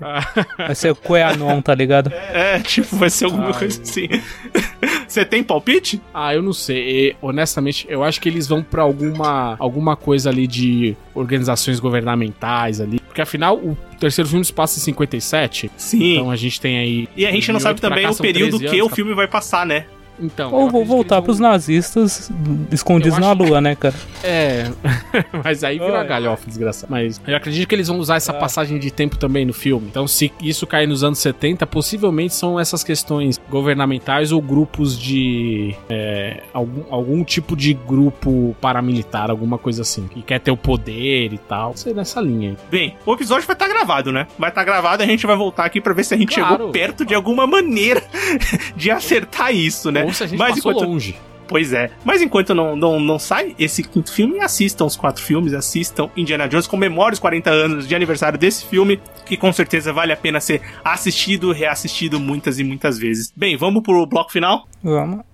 Vai ser o Queanon, tá ligado? É, tipo, vai ser alguma Ai. coisa assim. Você tem palpite? Ah, eu não sei. E, honestamente, eu acho que eles vão pra alguma, alguma coisa ali de organizações governamentais ali. Porque afinal, o terceiro filme se passa em 57. Sim. Então a gente tem aí. e a gente não sabe 2008 pra também cá o período 13 que o anos, filme vai passar, né? Então. Ou vou voltar eles pros vão- nazistas escondidos Eu na acho- lua, né, cara? É. mas aí vira Oi. galhofa, desgraçado. Mas eu acredito que eles vão usar essa É. passagem de tempo também no filme. Então, se isso cair nos anos 70, possivelmente são essas questões governamentais ou grupos de. é, algum, algum tipo de grupo paramilitar, alguma coisa assim. Que quer ter o poder e tal. Sei nessa linha. aí. Bem, o episódio vai estar gravado, né? Vai estar gravado e a gente vai voltar aqui pra ver se a gente Claro. chegou perto de alguma maneira de acertar isso, né? Se a gente Mas passou enquanto- longe. Pois é. Mas enquanto não, não, não sai esse quinto filme, assistam os quatro filmes, assistam Indiana Jones, comemore os 40 anos de aniversário desse filme, que com certeza vale a pena ser assistido, reassistido muitas e muitas vezes. Bem, vamos pro bloco final? Vamos.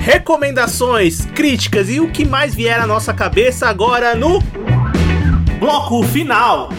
Recomendações, críticas e o que mais vier à nossa cabeça agora no bloco final.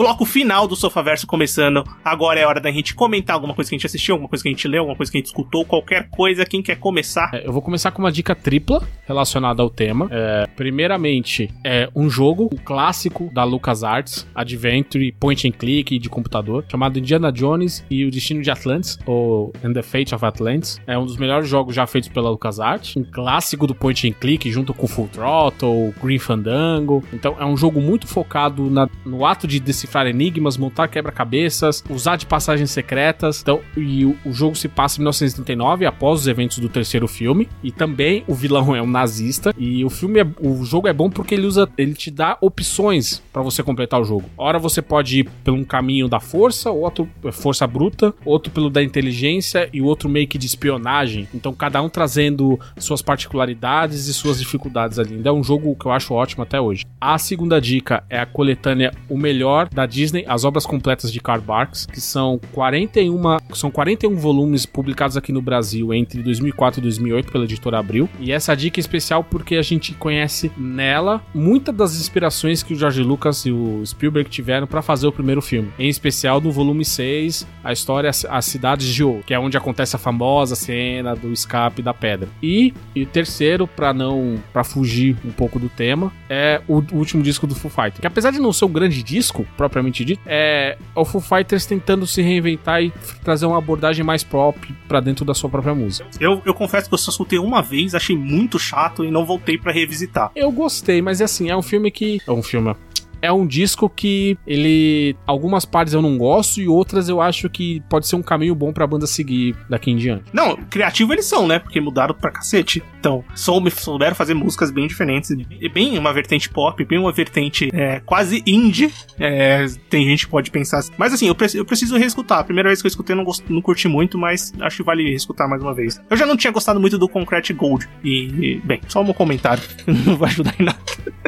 Bloco final do Sofaverso começando. Agora é hora da gente comentar alguma coisa que a gente assistiu, alguma coisa que a gente leu, alguma coisa que a gente escutou, qualquer coisa. Quem quer começar? É, eu vou começar com uma dica tripla relacionada ao tema. É, primeiramente, é um jogo, um clássico da LucasArts, Adventure, Point and Click de computador, chamado Indiana Jones e o Destino de Atlantis, ou And the Fate of Atlantis. É um dos melhores jogos já feitos pela LucasArts, um clássico do Point and Click, junto com Full Throttle, Green Fandango. Então, é um jogo muito focado na- no ato de decifrar enigmas, montar quebra-cabeças, usar de passagens secretas. Então, e o, o jogo se passa em 1939, após os eventos do terceiro filme. E também o vilão é um nazista. E o filme, é, o jogo é bom porque ele usa, ele te dá opções pra você completar o jogo. Ora você pode ir pelo um caminho da força, outro é, força bruta, outro pelo da inteligência e outro meio que de espionagem. Então cada um trazendo suas particularidades e suas dificuldades ali. Então é um jogo que eu acho ótimo até hoje. A segunda dica é a coletânea O Melhor da Disney, as obras completas de Karl Barks, que são 41, são 41 volumes publicados aqui no Brasil entre 2004 e 2008 pela editora Abril. E essa dica é especial porque a gente conhece nela muitas das inspirações que o George Lucas e o Spielberg tiveram para fazer o primeiro filme. Em especial no volume 6, a história As Cidades de Ouro, que é onde acontece a famosa cena do escape da pedra. E, e o terceiro, para não para fugir um pouco do tema, é o, o último disco do Foo Fighters. Que apesar de não ser um grande disco, propriamente dito, é o Foo Fighters tentando se reinventar e trazer uma abordagem mais pop para dentro da sua própria música. Eu, eu confesso que eu só escutei uma vez, achei muito chato e não voltei pra revisitar. Eu gostei, mas é assim, é um filme que. É um filme. É um disco que ele. Algumas partes eu não gosto e outras eu acho que pode ser um caminho bom pra banda seguir daqui em diante. Não, criativo eles são, né? Porque mudaram pra cacete. Então, soube, souberam fazer músicas bem diferentes. E bem uma vertente pop, bem uma vertente é, quase indie. É, tem gente que pode pensar assim. Mas assim, eu, pre- eu preciso reescutar. A primeira vez que eu escutei, não, gost- não curti muito, mas acho que vale reescutar mais uma vez. Eu já não tinha gostado muito do Concrete Gold. E, bem, só um comentário. não vai ajudar em nada.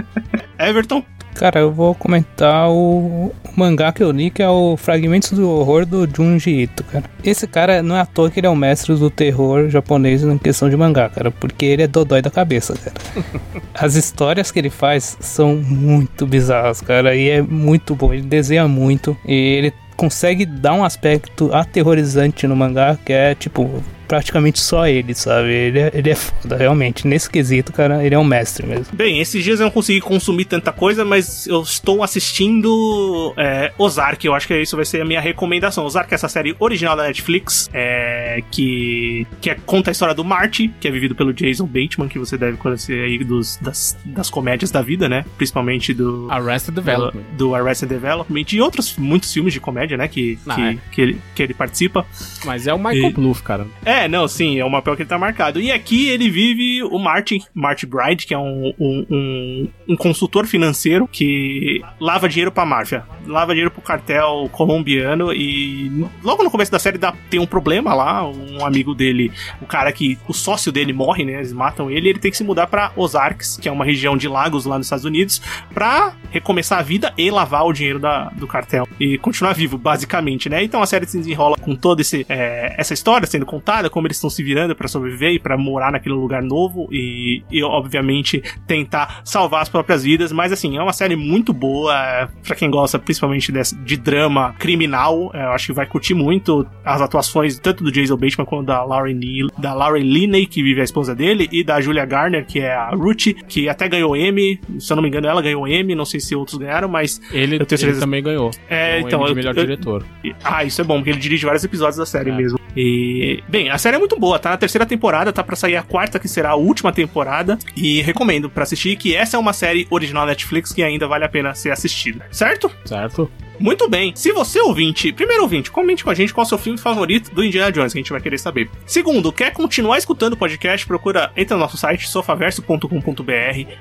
Everton? Cara, eu vou comentar o, o mangá que eu li, que é o Fragmentos do Horror do Junji Ito, cara. Esse cara não é à toa que ele é o mestre do terror japonês na questão de mangá, cara, porque ele é dodói da cabeça, cara. As histórias que ele faz são muito bizarras, cara, e é muito bom. Ele desenha muito e ele consegue dar um aspecto aterrorizante no mangá que é tipo praticamente só ele, sabe? Ele é, ele é foda, realmente. Nesse quesito, cara, ele é um mestre mesmo. Bem, esses dias eu não consegui consumir tanta coisa, mas eu estou assistindo é, Ozark. Eu acho que isso vai ser a minha recomendação. Ozark é essa série original da Netflix, é, que, que é- conta a história do Marty, que é vivido pelo Jason Bateman, que você deve conhecer aí dos, das, das comédias da vida, né? Principalmente do, Arrested Development. do, do Arrested Development e outros muitos filmes de comédia, né? Que, Ah, que, é. que, ele, que ele participa. Mas é o Michael E- Bluff, cara. É, não, sim, é o papel que ele tá marcado. E aqui ele vive o Martin, Marty Bride, que é um, um, um, um consultor financeiro que lava dinheiro pra máfia, lava dinheiro pro cartel colombiano e logo no começo da série dá, tem um problema lá, um amigo dele, o cara que, o sócio dele morre, né, eles matam ele, ele tem que se mudar pra Ozarks, que é uma região de lagos lá nos Estados Unidos, pra recomeçar a vida e lavar o dinheiro da, do cartel e continuar vivo, basicamente, né? Então a série se desenrola com toda é, essa história sendo contada, como eles estão se virando para sobreviver e para morar naquele lugar novo e, e, obviamente, tentar salvar as próprias vidas. Mas, assim, é uma série muito boa para quem gosta, principalmente desse, de drama criminal. É, eu acho que vai curtir muito as atuações tanto do Jason Bateman quanto da Lauren, Neal, da Lauren Linney, que vive a esposa dele, e da Julia Garner, que é a Ruth, que até ganhou M. Se eu não me engano, ela ganhou M. Não sei se outros ganharam, mas ele, eu tenho certeza... ele também ganhou. É, então. de melhor eu, diretor. ah, isso é bom, porque ele dirige vários episódios da série é. mesmo. E, bem, a série é muito boa, tá na terceira temporada, tá para sair a quarta, que será a última temporada, e recomendo para assistir que essa é uma série original Netflix que ainda vale a pena ser assistida, certo? Certo. Muito bem. Se você ouvinte, primeiro ouvinte, comente com a gente qual é o seu filme favorito do Indiana Jones, que a gente vai querer saber. Segundo, quer continuar escutando o podcast, procura, entra no nosso site sofaverso.com.br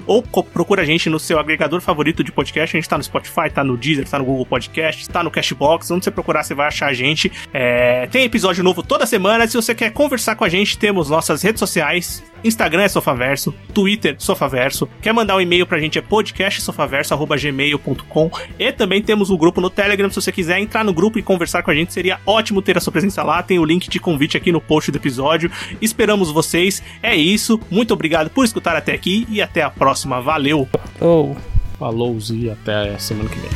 ou procura a gente no seu agregador favorito de podcast. A gente tá no Spotify, tá no Deezer, tá no Google Podcast, tá no Cashbox. Onde você procurar, você vai achar a gente. É, tem episódio novo toda semana. Se você quer conversar com a gente, temos nossas redes sociais. Instagram é Sofaverso, Twitter Sofaverso. Quer mandar um e-mail pra gente é podcastsofaverso.gmail.com e também temos um grupo no Telegram, se você quiser entrar no grupo e conversar com a gente, seria ótimo ter a sua presença lá. Tem o link de convite aqui no post do episódio. Esperamos vocês. É isso. Muito obrigado por escutar até aqui e até a próxima. Valeu! Falou! Falou e até semana que vem.